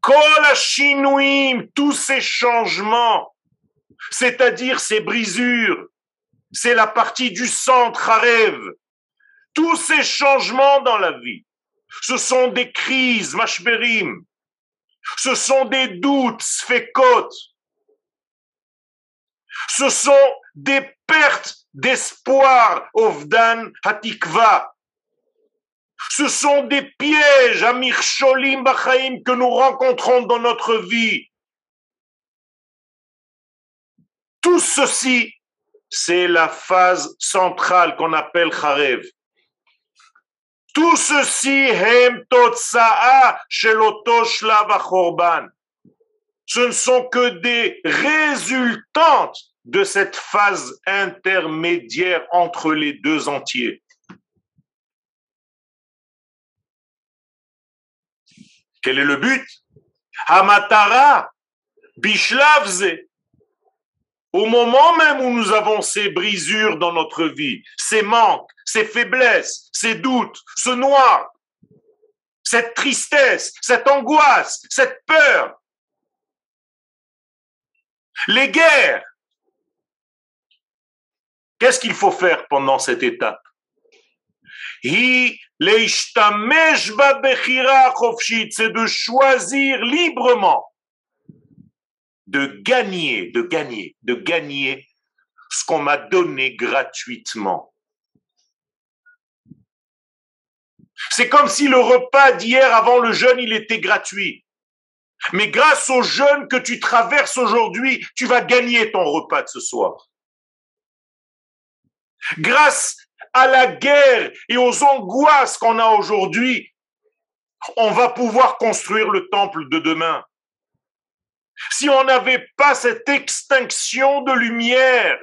Kol tous ces changements, c'est-à-dire ces brisures, c'est la partie du centre à rêve. Tous ces changements dans la vie, ce sont des crises, mashberim. Ce sont des doutes, sfekot. Ce sont des pertes d'espoir, Ovdan Hatikva. Ce sont des pièges, Amir Sholim Bachaim, que nous rencontrons dans notre vie. Tout ceci, c'est la phase centrale qu'on appelle Kharev. Tout ceci, Hem Totsa'a Ce ne sont que des résultantes de cette phase intermédiaire entre les deux entiers. Quel est le but? Hamatara, Bishlavze. Au moment même où nous avons ces brisures dans notre vie, ces manques, ces faiblesses, ces doutes, ce noir, cette tristesse, cette angoisse, cette peur, les guerres, qu'est-ce qu'il faut faire pendant cette étape? C'est de choisir librement, de gagner, de gagner, de gagner ce qu'on m'a donné gratuitement. C'est comme si le repas d'hier avant le jeûne, il était gratuit. Mais grâce au jeûne que tu traverses aujourd'hui, tu vas gagner ton repas de ce soir. Grâce à la guerre et aux angoisses qu'on a aujourd'hui, on va pouvoir construire le temple de demain. Si on n'avait pas cette extinction de lumière,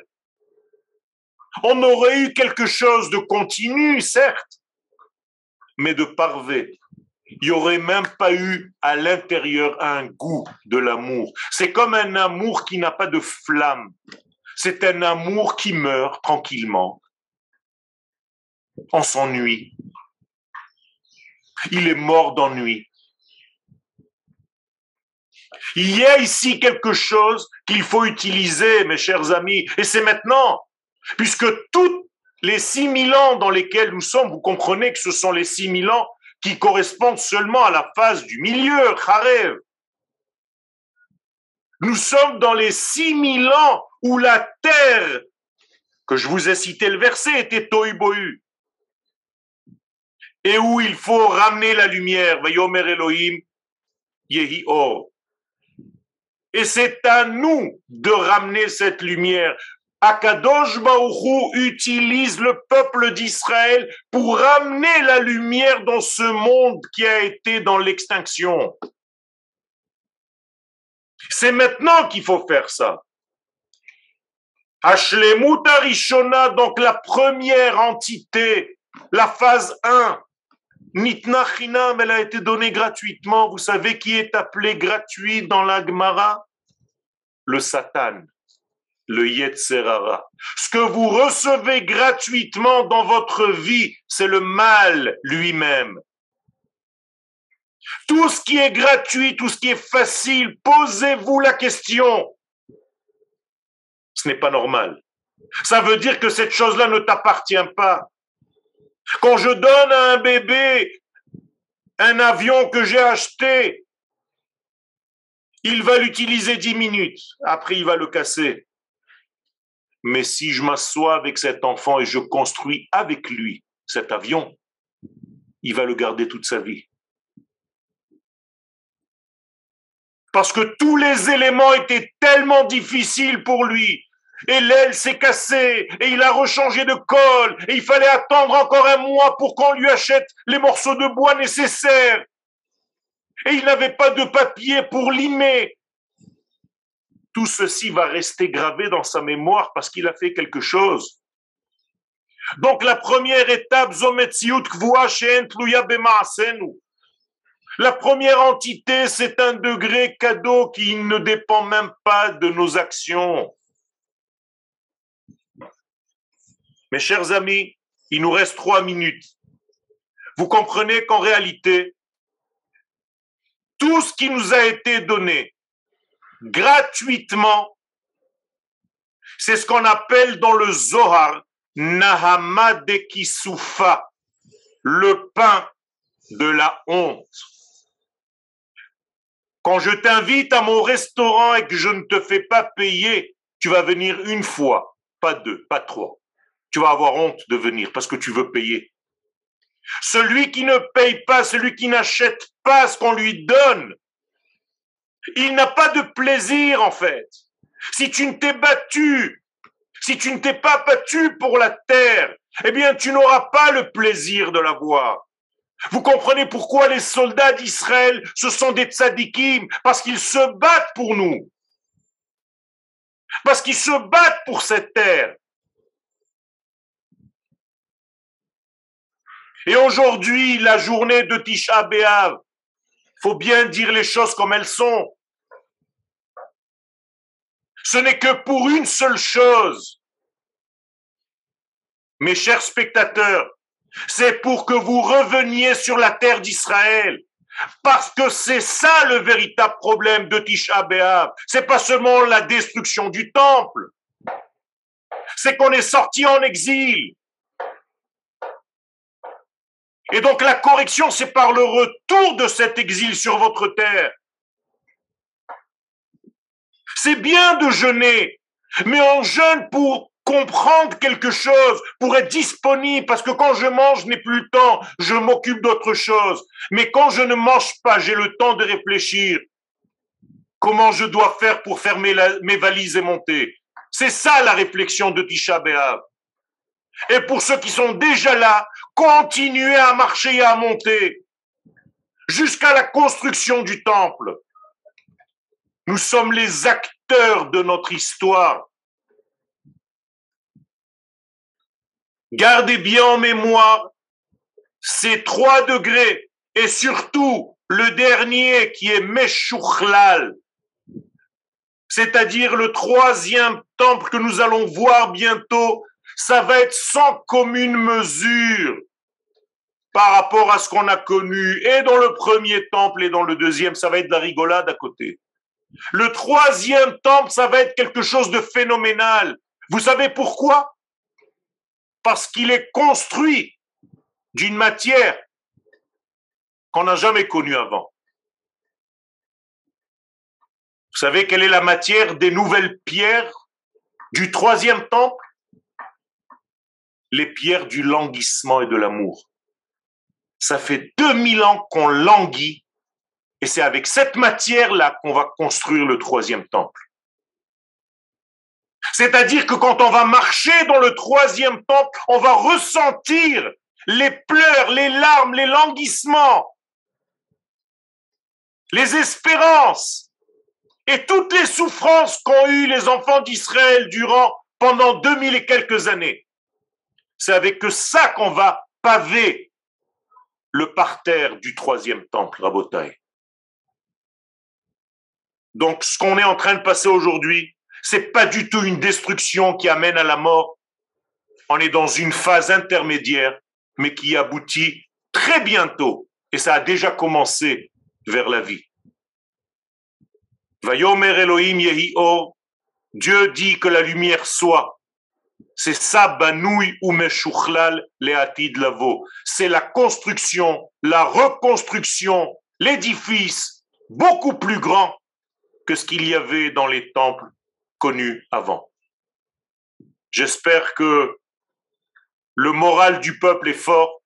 on aurait eu quelque chose de continu, certes, mais de parvé. Il n'y aurait même pas eu à l'intérieur un goût de l'amour. C'est comme un amour qui n'a pas de flamme. C'est un amour qui meurt tranquillement on s'ennuie. Il est mort d'ennui. Il y a ici quelque chose qu'il faut utiliser, mes chers amis, et c'est maintenant, puisque tous les 6000 ans dans lesquels nous sommes, vous comprenez que ce sont les 6000 ans qui correspondent seulement à la phase du milieu, Kharev. Nous sommes dans les 6000 ans où la terre, que je vous ai cité le verset, était Toibohu et où il faut ramener la lumière. Elohim, Yehi Or. Et c'est à nous de ramener cette lumière. Akadosh Baruchou utilise le peuple d'Israël pour ramener la lumière dans ce monde qui a été dans l'extinction. C'est maintenant qu'il faut faire ça. Ashlemut Arishona, donc la première entité, la phase 1, Nitna Chinam, elle a été donnée gratuitement. Vous savez qui est appelé gratuit dans la Gemara? Le Satan, le Yetzerara. Ce que vous recevez gratuitement dans votre vie, c'est le mal lui-même. Tout ce qui est gratuit, tout ce qui est facile, posez-vous la question. Ce n'est pas normal. Ça veut dire que cette chose-là ne t'appartient pas. Quand je donne à un bébé un avion que j'ai acheté, il va l'utiliser dix minutes, après il va le casser. Mais si je m'assois avec cet enfant et je construis avec lui cet avion, il va le garder toute sa vie. Parce que tous les éléments étaient tellement difficiles pour lui et l'aile s'est cassée, et il a rechangé de colle, et il fallait attendre encore un mois pour qu'on lui achète les morceaux de bois nécessaires. Et il n'avait pas de papier pour limer. Tout ceci va rester gravé dans sa mémoire parce qu'il a fait quelque chose. Donc la première étape, la première entité, c'est un degré cadeau qui ne dépend même pas de nos actions. Mes chers amis, il nous reste trois minutes. Vous comprenez qu'en réalité, tout ce qui nous a été donné gratuitement, c'est ce qu'on appelle dans le Zohar Nahama de le pain de la honte. Quand je t'invite à mon restaurant et que je ne te fais pas payer, tu vas venir une fois, pas deux, pas trois tu vas avoir honte de venir parce que tu veux payer. Celui qui ne paye pas, celui qui n'achète pas ce qu'on lui donne, il n'a pas de plaisir en fait. Si tu ne t'es battu, si tu ne t'es pas battu pour la terre, eh bien tu n'auras pas le plaisir de la voir. Vous comprenez pourquoi les soldats d'Israël, ce sont des tzadikim? Parce qu'ils se battent pour nous. Parce qu'ils se battent pour cette terre. Et aujourd'hui, la journée de Tisha B'Av, faut bien dire les choses comme elles sont. Ce n'est que pour une seule chose. Mes chers spectateurs, c'est pour que vous reveniez sur la terre d'Israël. Parce que c'est ça le véritable problème de Tisha B'Av. C'est pas seulement la destruction du temple. C'est qu'on est sorti en exil. Et donc la correction, c'est par le retour de cet exil sur votre terre. C'est bien de jeûner, mais on jeûne pour comprendre quelque chose, pour être disponible, parce que quand je mange, je n'ai plus le temps, je m'occupe d'autre chose. Mais quand je ne mange pas, j'ai le temps de réfléchir. Comment je dois faire pour fermer mes valises et monter? C'est ça la réflexion de Tisha B'Av. Et pour ceux qui sont déjà là, continuez à marcher et à monter jusqu'à la construction du temple. Nous sommes les acteurs de notre histoire. Gardez bien en mémoire ces trois degrés et surtout le dernier qui est Meshuchlal, c'est-à-dire le troisième temple que nous allons voir bientôt, ça va être sans commune mesure par rapport à ce qu'on a connu et dans le premier temple et dans le deuxième, ça va être de la rigolade à côté. Le troisième temple, ça va être quelque chose de phénoménal. Vous savez pourquoi? Parce qu'il est construit d'une matière qu'on n'a jamais connue avant. Vous savez quelle est la matière des nouvelles pierres du troisième temple? Les pierres du languissement et de l'amour. Ça fait 2000 ans qu'on languit et c'est avec cette matière-là qu'on va construire le troisième temple. C'est-à-dire que quand on va marcher dans le troisième temple, on va ressentir les pleurs, les larmes, les languissements, les espérances et toutes les souffrances qu'ont eues les enfants d'Israël durant pendant 2000 et quelques années. C'est avec ça qu'on va paver le parterre du troisième temple, Rabotai. Donc, ce qu'on est en train de passer aujourd'hui, c'est pas du tout une destruction qui amène à la mort. On est dans une phase intermédiaire, mais qui aboutit très bientôt, et ça a déjà commencé vers la vie. Vayomer Elohim Dieu dit que la lumière soit. C'est ça, ou Meshuchlal Leatid Lavo. C'est la construction, la reconstruction, l'édifice beaucoup plus grand que ce qu'il y avait dans les temples avant. J'espère que le moral du peuple est fort.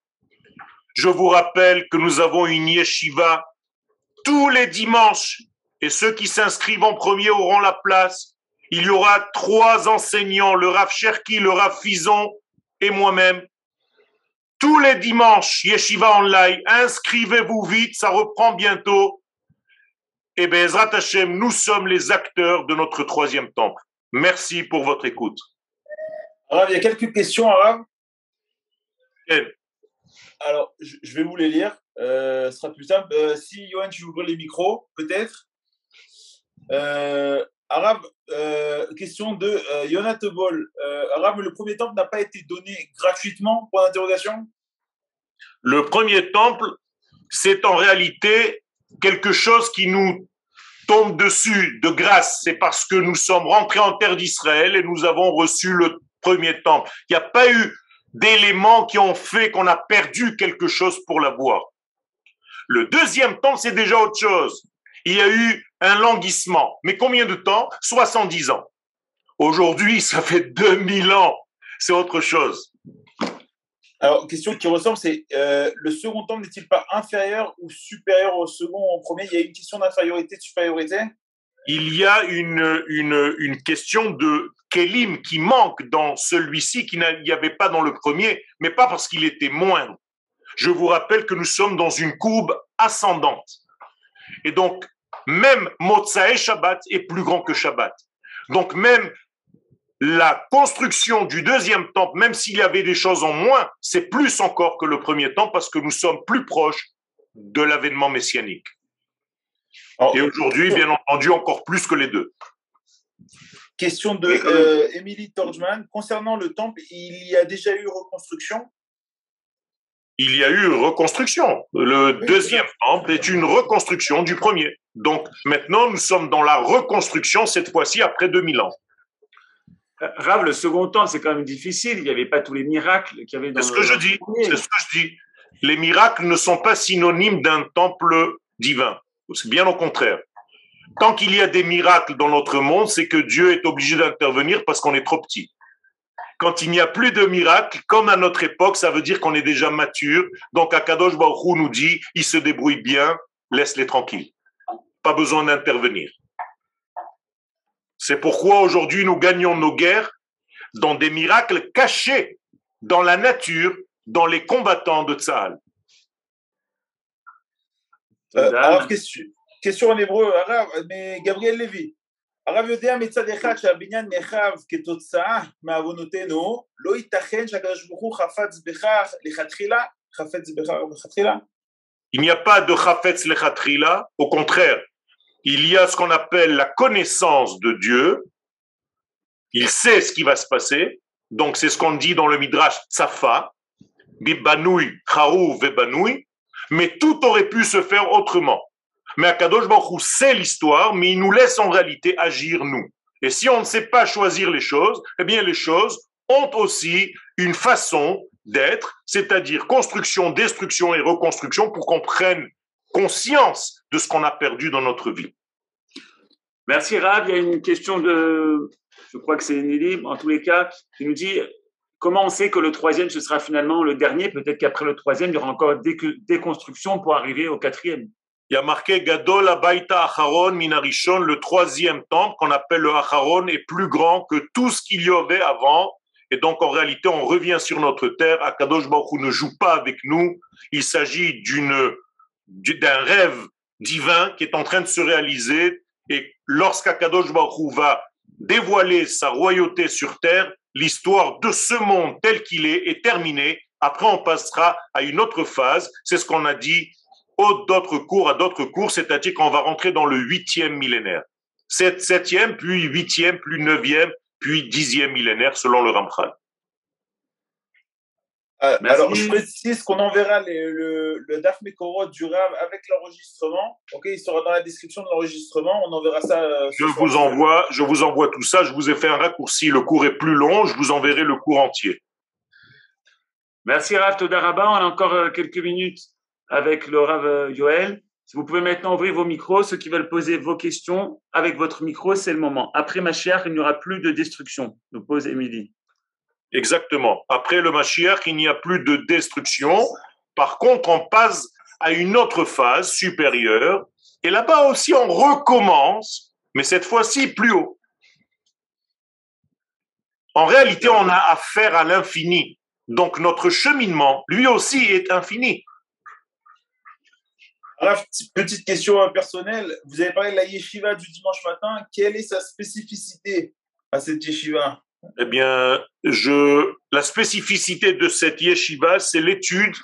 Je vous rappelle que nous avons une yeshiva tous les dimanches et ceux qui s'inscrivent en premier auront la place. Il y aura trois enseignants, le Rav Cherki, le Rav Fison et moi-même. Tous les dimanches, Yeshiva Online, inscrivez-vous vite, ça reprend bientôt. Et bien, Ezrat Hashem, nous sommes les acteurs de notre troisième temple. Merci pour votre écoute. Alors, il y a quelques questions, Arabe? Alors, je vais vous les lire. Euh, ce sera plus simple. Euh, si, Johan, tu ouvres les micros, peut-être. Euh, Arabe, euh, question de Yonat Bol. Arabe, le premier temple n'a pas été donné gratuitement? Pour l'interrogation Le premier temple, c'est en réalité quelque chose qui nous tombe dessus de grâce, c'est parce que nous sommes rentrés en terre d'Israël et nous avons reçu le premier temple. Il n'y a pas eu d'éléments qui ont fait qu'on a perdu quelque chose pour l'avoir. Le deuxième temple, c'est déjà autre chose. Il y a eu un languissement. Mais combien de temps? 70 ans. Aujourd'hui, ça fait 2000 ans. C'est autre chose. Alors, question qui ressemble, c'est euh, le second temple n'est-il pas inférieur ou supérieur au second au premier? Il y a une question d'infériorité, de supériorité? Il y a une, une, question de Kélim qui manque dans celui-ci, qui n'y avait pas dans le premier, mais pas parce qu'il était moindre. Je vous rappelle que nous sommes dans une courbe ascendante. Et donc, même Motsae Shabbat est plus grand que Shabbat. Donc, même la construction du deuxième temple, même s'il y avait des choses en moins, c'est plus encore que le premier temple parce que nous sommes plus proches de l'avènement messianique. Et aujourd'hui, bien entendu, encore plus que les deux. Question de euh, Emily Torgman. Concernant le temple, il y a déjà eu reconstruction? Il y a eu reconstruction. Le deuxième temple est une reconstruction du premier. Donc maintenant, nous sommes dans la reconstruction, cette fois-ci après 2000 ans. Rav, le second temps, c'est quand même difficile. Il n'y avait pas tous les miracles qu'il y avait dans C'est ce que je dis. C'est ce que je dis. Les miracles ne sont pas synonymes d'un temple divin. C'est bien au contraire. Tant qu'il y a des miracles dans notre monde, c'est que Dieu est obligé d'intervenir parce qu'on est trop petit. Quand il n'y a plus de miracles, comme à notre époque, ça veut dire qu'on est déjà mature. Donc Akadosh Baruch nous dit, ils se débrouillent bien, laisse-les tranquilles. Pas besoin d'intervenir. C'est pourquoi aujourd'hui nous gagnons nos guerres dans des miracles cachés dans la nature, dans les combattants de Tzahal. Euh, alors, question, question, en hébreu, arabe, mais Gabriel Lévy. הרב יודע מצד אחד שהבניין נחרב כתוצאה מעוונותינו, לא ייתכן שהקדוש ברוך הוא חפץ בכך לכתחילה, חפץ בכך לכתחילה? Il n'y a pas de chafetz lechatchila, au contraire, il y a ce qu'on appelle la connaissance de Dieu. Il sait ce qui va se passer. Donc, c'est ce qu'on dit dans le Midrash Tsafa, Bibanoui, Chaou, Vebanoui. Mais tout aurait pu se faire autrement. Mais Akadosh Baruch sait l'histoire, mais il nous laisse en réalité agir nous. Et si on ne sait pas choisir les choses, eh bien, les choses ont aussi une façon d'être, c'est-à-dire construction, destruction et reconstruction pour qu'on prenne conscience de ce qu'on a perdu dans notre vie. Merci Rav. Il y a une question de, je crois que c'est Nelly, en tous les cas, qui nous dit comment on sait que le troisième, ce sera finalement le dernier? Peut-être qu'après le troisième, il y aura encore des constructions pour arriver au quatrième. Il y a marqué Gadol Abaita Acharon Minarishon, le troisième temple qu'on appelle le Acharon est plus grand que tout ce qu'il y avait avant. Et donc, en réalité, on revient sur notre terre. Akadosh Baruch ne joue pas avec nous. Il s'agit d'une d'un rêve divin qui est en train de se réaliser. Et lorsqu'Akadosh Baruch va dévoiler sa royauté sur terre, l'histoire de ce monde tel qu'il est est terminée. Après, on passera à une autre phase. C'est ce qu'on a dit au d'autres cours, à d'autres cours, c'est-à-dire qu'on va rentrer dans le huitième millénaire. septième, puis huitième, puis neuvième, puis dixième millénaire, selon le Ramchal. Euh, alors, je précise qu'on enverra le, le DAF Mekoro du RAM avec l'enregistrement. Ok, il sera dans la description de l'enregistrement. On enverra ça. Euh, je vous envoie, je vous envoie tout ça. Je vous ai fait un raccourci. Le cours est plus long. Je vous enverrai le cours entier. Merci Rav Todaraba. On a encore euh, quelques minutes avec le Rav Yoel. Si vous pouvez maintenant ouvrir vos micros, ceux qui veulent poser vos questions avec votre micro, c'est le moment. Après ma chère, il n'y aura plus de destruction, nous pose Émilie. Exactement. Après le Mashiach, il n'y a plus de destruction. Par contre, on passe à une autre phase supérieure. Et là-bas aussi, on recommence, mais cette fois-ci plus haut. En réalité, on a affaire à l'infini. Donc notre cheminement, lui aussi, est infini. Alors, petite question personnelle. Vous avez parlé de la yeshiva du dimanche matin. Quelle est sa spécificité à cette yeshiva? Eh bien, la spécificité de cette yeshiva, c'est l'étude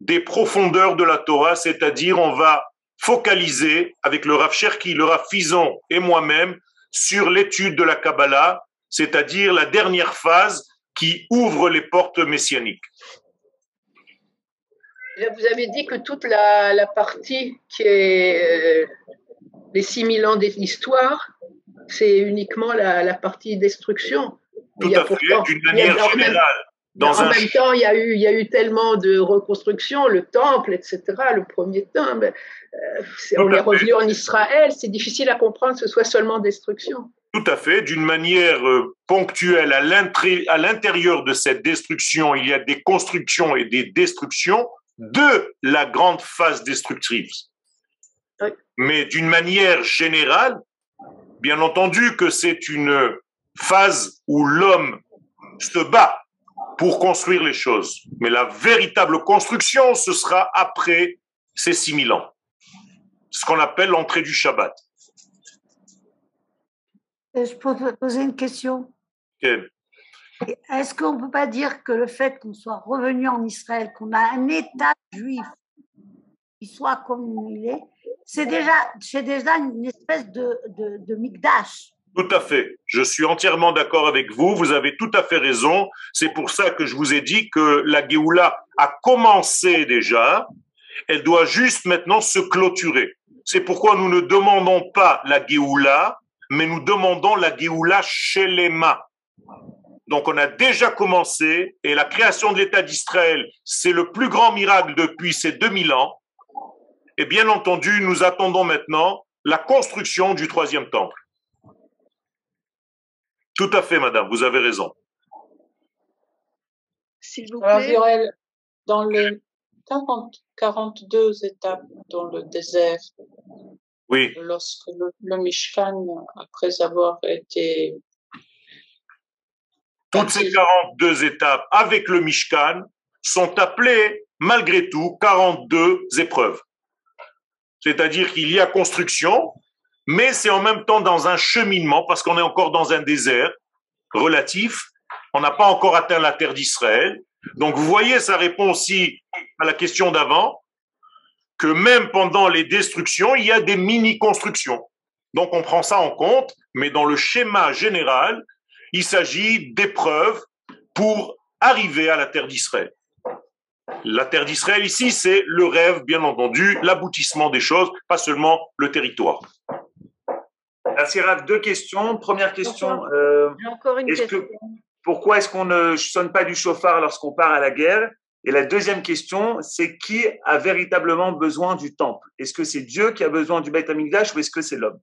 des profondeurs de la Torah, c'est-à-dire on va focaliser avec le Rav Cherki, le Rav Fison et moi-même sur l'étude de la Kabbalah, c'est-à-dire la dernière phase qui ouvre les portes messianiques. Vous avez dit que toute la, partie qui est euh, les 6000 ans d'histoire, c'est uniquement la, la, partie destruction. Tout à fait, d'une manière générale. Dans en même temps, il y, a eu, il y a eu tellement de reconstructions, le temple, etc., le premier temple. Euh, on est revenu en Israël, c'est difficile à comprendre que ce soit seulement destruction. Tout à fait, d'une manière euh, ponctuelle à l'intérieur de cette destruction, il y a des constructions et des destructions de la grande phase destructrice. Mais d'une manière générale, bien entendu que c'est une phase où l'homme se bat pour construire les choses. Mais la véritable construction, ce sera après ces 6000 ans. Ce qu'on appelle l'entrée du Shabbat. Je peux poser une question? Est-ce qu'on ne peut pas dire que le fait qu'on soit revenu en Israël, qu'on a un État juif qui soit comme il est, c'est déjà, une espèce de, de, de mikdash. Tout à fait. Je suis entièrement d'accord avec vous. Vous avez tout à fait raison. C'est pour ça que je vous ai dit que la Géoula a commencé déjà. Elle doit juste maintenant se clôturer. C'est pourquoi nous ne demandons pas la Géoula, mais nous demandons la Géoula chez les mains. Donc on a déjà commencé et la création de l'État d'Israël, c'est le plus grand miracle depuis ces 2000 ans. Et bien entendu, nous attendons maintenant la construction du troisième temple. Tout à fait, madame, vous avez raison. S'il vous plaît. dans les 42 étapes dans le désert, oui. lorsque le, Mishkan, après avoir été... Toutes ces 42 étapes avec le Mishkan sont appelées, malgré tout, 42 épreuves. C'est-à-dire qu'il y a construction, mais c'est en même temps dans un cheminement, parce qu'on est encore dans un désert relatif, on n'a pas encore atteint la terre d'Israël. Donc vous voyez, ça répond aussi à la question d'avant, que même pendant les destructions, il y a des mini-constructions. Donc on prend ça en compte, mais dans le schéma général, il s'agit d'épreuves pour arriver à la terre d'Israël. La terre d'Israël ici, c'est le rêve, bien entendu, l'aboutissement des choses, pas seulement le territoire. Merci Rav. Deux questions. Première question. Euh, encore une question. pourquoi est-ce qu'on ne sonne pas du chauffard lorsqu'on part à la guerre? Et la deuxième question, c'est qui a véritablement besoin du temple? Est-ce que c'est Dieu qui a besoin du Beit Amikdash ou est-ce que c'est l'homme?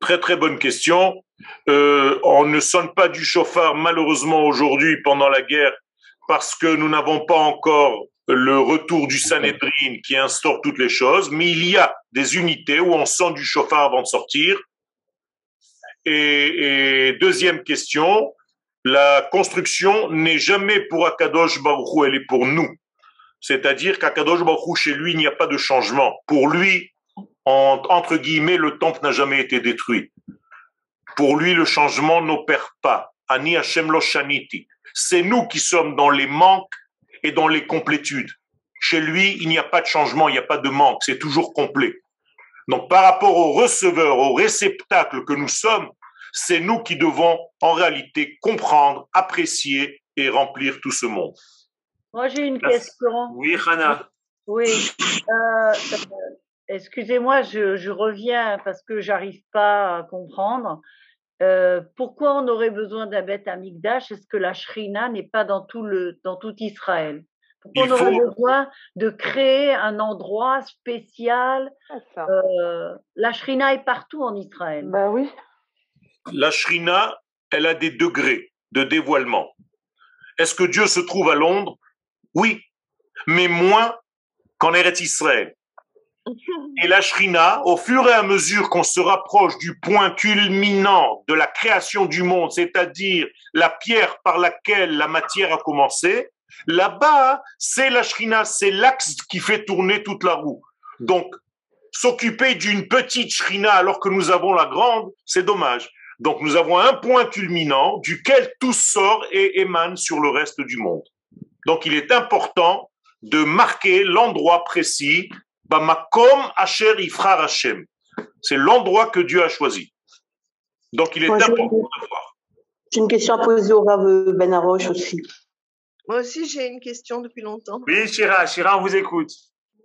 Très très bonne question. Euh, on ne sonne pas du chauffard malheureusement aujourd'hui pendant la guerre parce que nous n'avons pas encore le retour du Sanhedrin qui instaure toutes les choses, mais il y a des unités où on sonne du chauffard avant de sortir. Et, deuxième question, la construction n'est jamais pour Akadosh Baruch elle est pour nous. C'est-à-dire qu'Akadosh Baruch chez lui, il n'y a pas de changement. Pour lui, entre guillemets, le temple n'a jamais été détruit. Pour lui, le changement n'opère pas. Ani shaniti. C'est nous qui sommes dans les manques et dans les complétudes. Chez lui, il n'y a pas de changement, il n'y a pas de manque, c'est toujours complet. Donc par rapport au receveur, au réceptacle que nous sommes, c'est nous qui devons en réalité comprendre, apprécier et remplir tout ce monde. Moi j'ai une question. Oui, Hana. Oui. Euh, excusez-moi, je, reviens parce que j'arrive pas à comprendre. Euh, pourquoi on aurait besoin d'un bête amigdash Est-ce que la shrina n'est pas dans tout, le, dans tout Israël? On aurait besoin de créer un endroit spécial. Ah, euh, la Shrina est partout en Israël. Bah oui. La Shrina, elle a des degrés de dévoilement. Est-ce que Dieu se trouve à Londres? Oui, mais moins qu'en Eretz Israël. Et la Shrina, au fur et à mesure qu'on se rapproche du point culminant de la création du monde, c'est-à-dire la pierre par laquelle la matière a commencé, Là-bas, c'est la shrina, c'est l'axe qui fait tourner toute la roue. Donc, s'occuper d'une petite shrina alors que nous avons la grande, c'est dommage. Donc, nous avons un point culminant duquel tout sort et émane sur le reste du monde. Donc, il est important de marquer l'endroit précis, Bamakom Asher Ifrar Hashem. C'est l'endroit que Dieu a choisi. Donc, il est important de voir. J'ai une question à poser au Rav Ben Aroche aussi. Moi aussi, j'ai une question depuis longtemps. Oui, Chira, Chira, on vous écoute.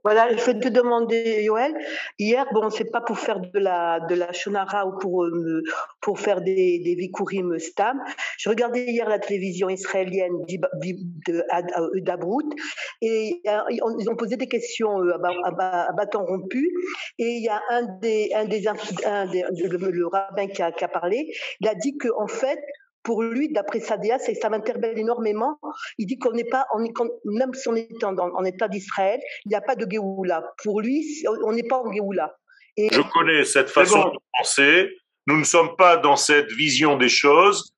Voilà, je vais te demander, Yoel. Hier, bon, c'est pas pour faire de la de la shonara ou pour euh, pour faire des des vikurim stam. Je regardais hier la télévision israélienne d'Abrout et euh, ils ont posé des questions euh, à, bâton rompu et il y a un des un des, un des le, rabbin qui a, qui a parlé, il a dit que en fait pour lui, d'après Sadia, et ça m'interpelle énormément, il dit qu'on n'est pas, on est, même si on est en, en état d'Israël, il n'y a pas de Géoula. Pour lui, on n'est pas en Géoula. Et Je connais cette façon de penser. Nous ne sommes pas dans cette vision des choses,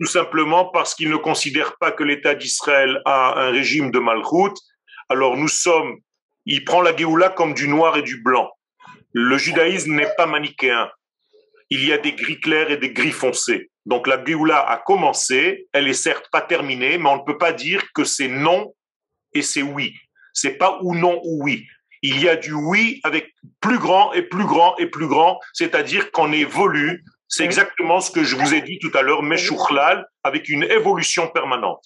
tout simplement parce qu'il ne considère pas que l'État d'Israël a un régime de malchoute. Alors nous sommes, il prend la Géoula comme du noir et du blanc. Le judaïsme n'est pas manichéen. Il y a des gris clairs et des gris foncés. Donc la Géoula a commencé, elle est certes pas terminée, mais on ne peut pas dire que c'est non et c'est oui. C'est pas ou non ou oui. Il y a du oui avec plus grand et plus grand et plus grand, c'est-à-dire qu'on évolue. C'est exactement ce que je vous ai dit tout à l'heure, Meshouchlal, avec une évolution permanente.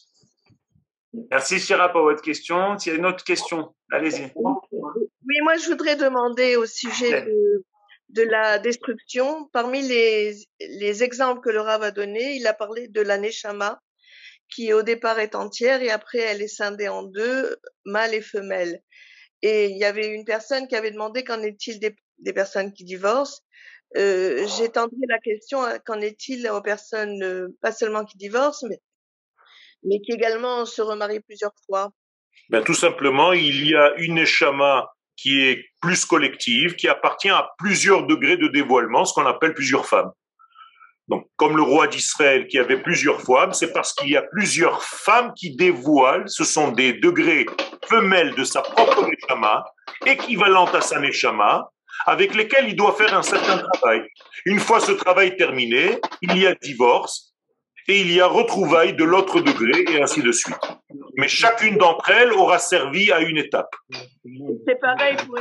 Merci Chira pour votre question. S'il y a une autre question, allez-y. Oui, moi je voudrais demander au sujet de de la destruction. Parmi les, les exemples que le Rav a donnés, il a parlé de la Neshama, qui au départ est entière et après elle est scindée en deux, mâle et femelle. Et il y avait une personne qui avait demandé qu'en est-il des, des, personnes qui divorcent. Euh, tendu la question, hein, qu'en est-il aux personnes, euh, pas seulement qui divorcent, mais, mais qui également se remarient plusieurs fois ben, Tout simplement, il y a une Neshama qui est plus collective, qui appartient à plusieurs degrés de dévoilement, ce qu'on appelle plusieurs femmes. Donc, comme le roi d'Israël qui avait plusieurs femmes, c'est parce qu'il y a plusieurs femmes qui dévoilent, ce sont des degrés femelles de sa propre neshama, équivalentes à sa neshama, avec lesquelles il doit faire un certain travail. Une fois ce travail terminé, il y a divorce, et il y a retrouvailles de l'autre degré, et ainsi de suite. Mais chacune d'entre elles aura servi à une étape. C'est pareil pour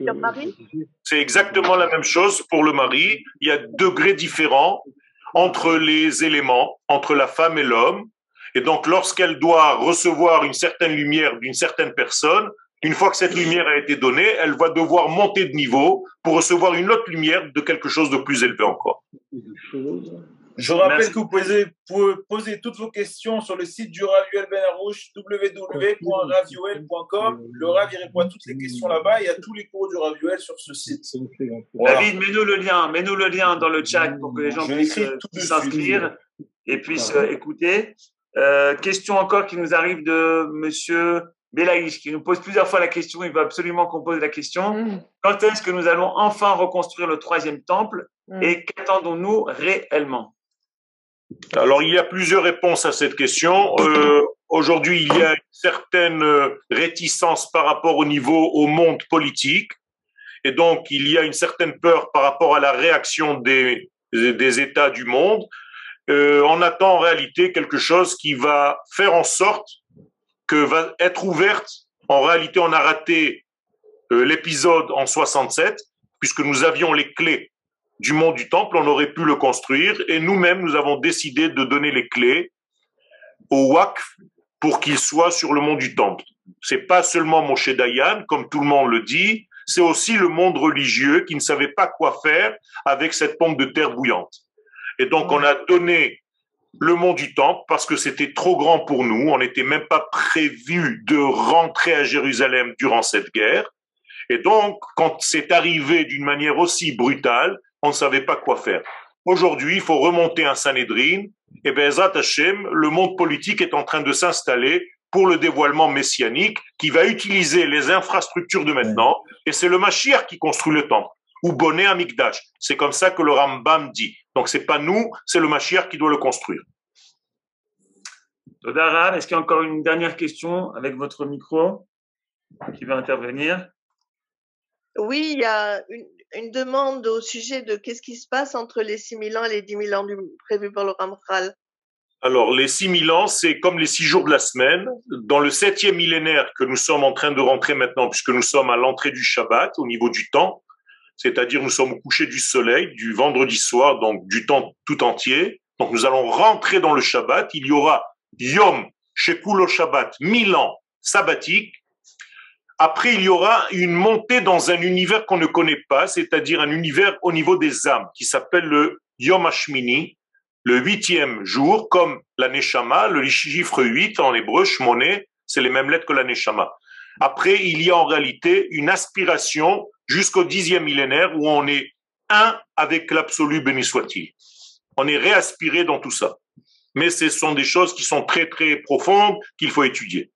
le mari C'est exactement la même chose pour le mari. Il y a degrés différents entre les éléments, entre la femme et l'homme. Et donc, lorsqu'elle doit recevoir une certaine lumière d'une certaine personne, une fois que cette lumière a été donnée, elle va devoir monter de niveau pour recevoir une autre lumière de quelque chose de plus élevé encore. Je rappelle que vous pouvez, poser toutes vos questions sur le site du Raviol Benarouche, www.raviol.com. Le Rav répond à toutes les questions là-bas. Il y a tous les cours du Raviol sur ce site. David, mets-nous le lien, mets-nous le lien dans le chat pour que les gens puissent euh, s'inscrire et puissent euh, écouter. Euh, question encore qui nous arrive de Monsieur Belaïch, qui nous pose plusieurs fois la question. Il veut absolument qu'on pose la question. Mm. Quand est-ce que nous allons enfin reconstruire le troisième temple mm. et qu'attendons-nous réellement? Alors, il y a plusieurs réponses à cette question. Euh, Aujourd'hui, il y a une certaine euh, réticence par rapport au niveau au monde politique, et donc il y a une certaine peur par rapport à la réaction des, des États du monde. Euh, on attend en réalité quelque chose qui va faire en sorte que va être ouverte. En réalité, on a raté l'épisode en 67 puisque nous avions les clés du mont du temple, on aurait pu le construire et nous-mêmes, nous avons décidé de donner les clés au WAKF pour qu'il soit sur le mont du temple. C'est pas seulement Moshe Dayan, comme tout le monde le dit, c'est aussi le monde religieux qui ne savait pas quoi faire avec cette pompe de terre bouillante. Et donc, on a donné le mont du temple parce que c'était trop grand pour nous. On n'était même pas prévu de rentrer à Jérusalem durant cette guerre. Et donc, quand c'est arrivé d'une manière aussi brutale, on ne savait pas quoi faire. Aujourd'hui, il faut remonter un Sanhedrin, et Bezat Hashem, le monde politique est en train de s'installer pour le dévoilement messianique qui va utiliser les infrastructures de maintenant, et c'est le Mashiach qui construit le temple, ou Boné Amikdash. C'est comme ça que le Rambam dit. Donc c'est pas nous, c'est le Mashiach qui doit le construire. Todara, est-ce qu'il y a encore une dernière question avec votre micro qui va intervenir? Oui, il y a une, une demande au sujet de qu'est-ce qui se passe entre les 6 000 ans et les 10 000 ans prévus par le Ramchal. Alors, les 6 000 ans, c'est comme les 6 jours de la semaine. Dans le septième millénaire que nous sommes en train de rentrer maintenant, puisque nous sommes à l'entrée du Shabbat, au niveau du temps, c'est-à-dire nous sommes au coucher du soleil, du vendredi soir, donc du temps tout entier. Donc, nous allons rentrer dans le Shabbat. Il y aura Yom Shekulo Shabbat, 1000 ans sabbatiques, Après, il y aura une montée dans un univers qu'on ne connaît pas, c'est-à-dire un univers au niveau des âmes, qui s'appelle le Yom Hashmini, le huitième jour, comme la Neshama, le chiffre 8 en hébreu, Shmoné, c'est les mêmes lettres que la Neshama. Après, il y a en réalité une aspiration jusqu'au dixième millénaire où on est un avec l'absolu, béni soit-il. On est réaspiré dans tout ça. Mais ce sont des choses qui sont très très profondes qu'il faut étudier.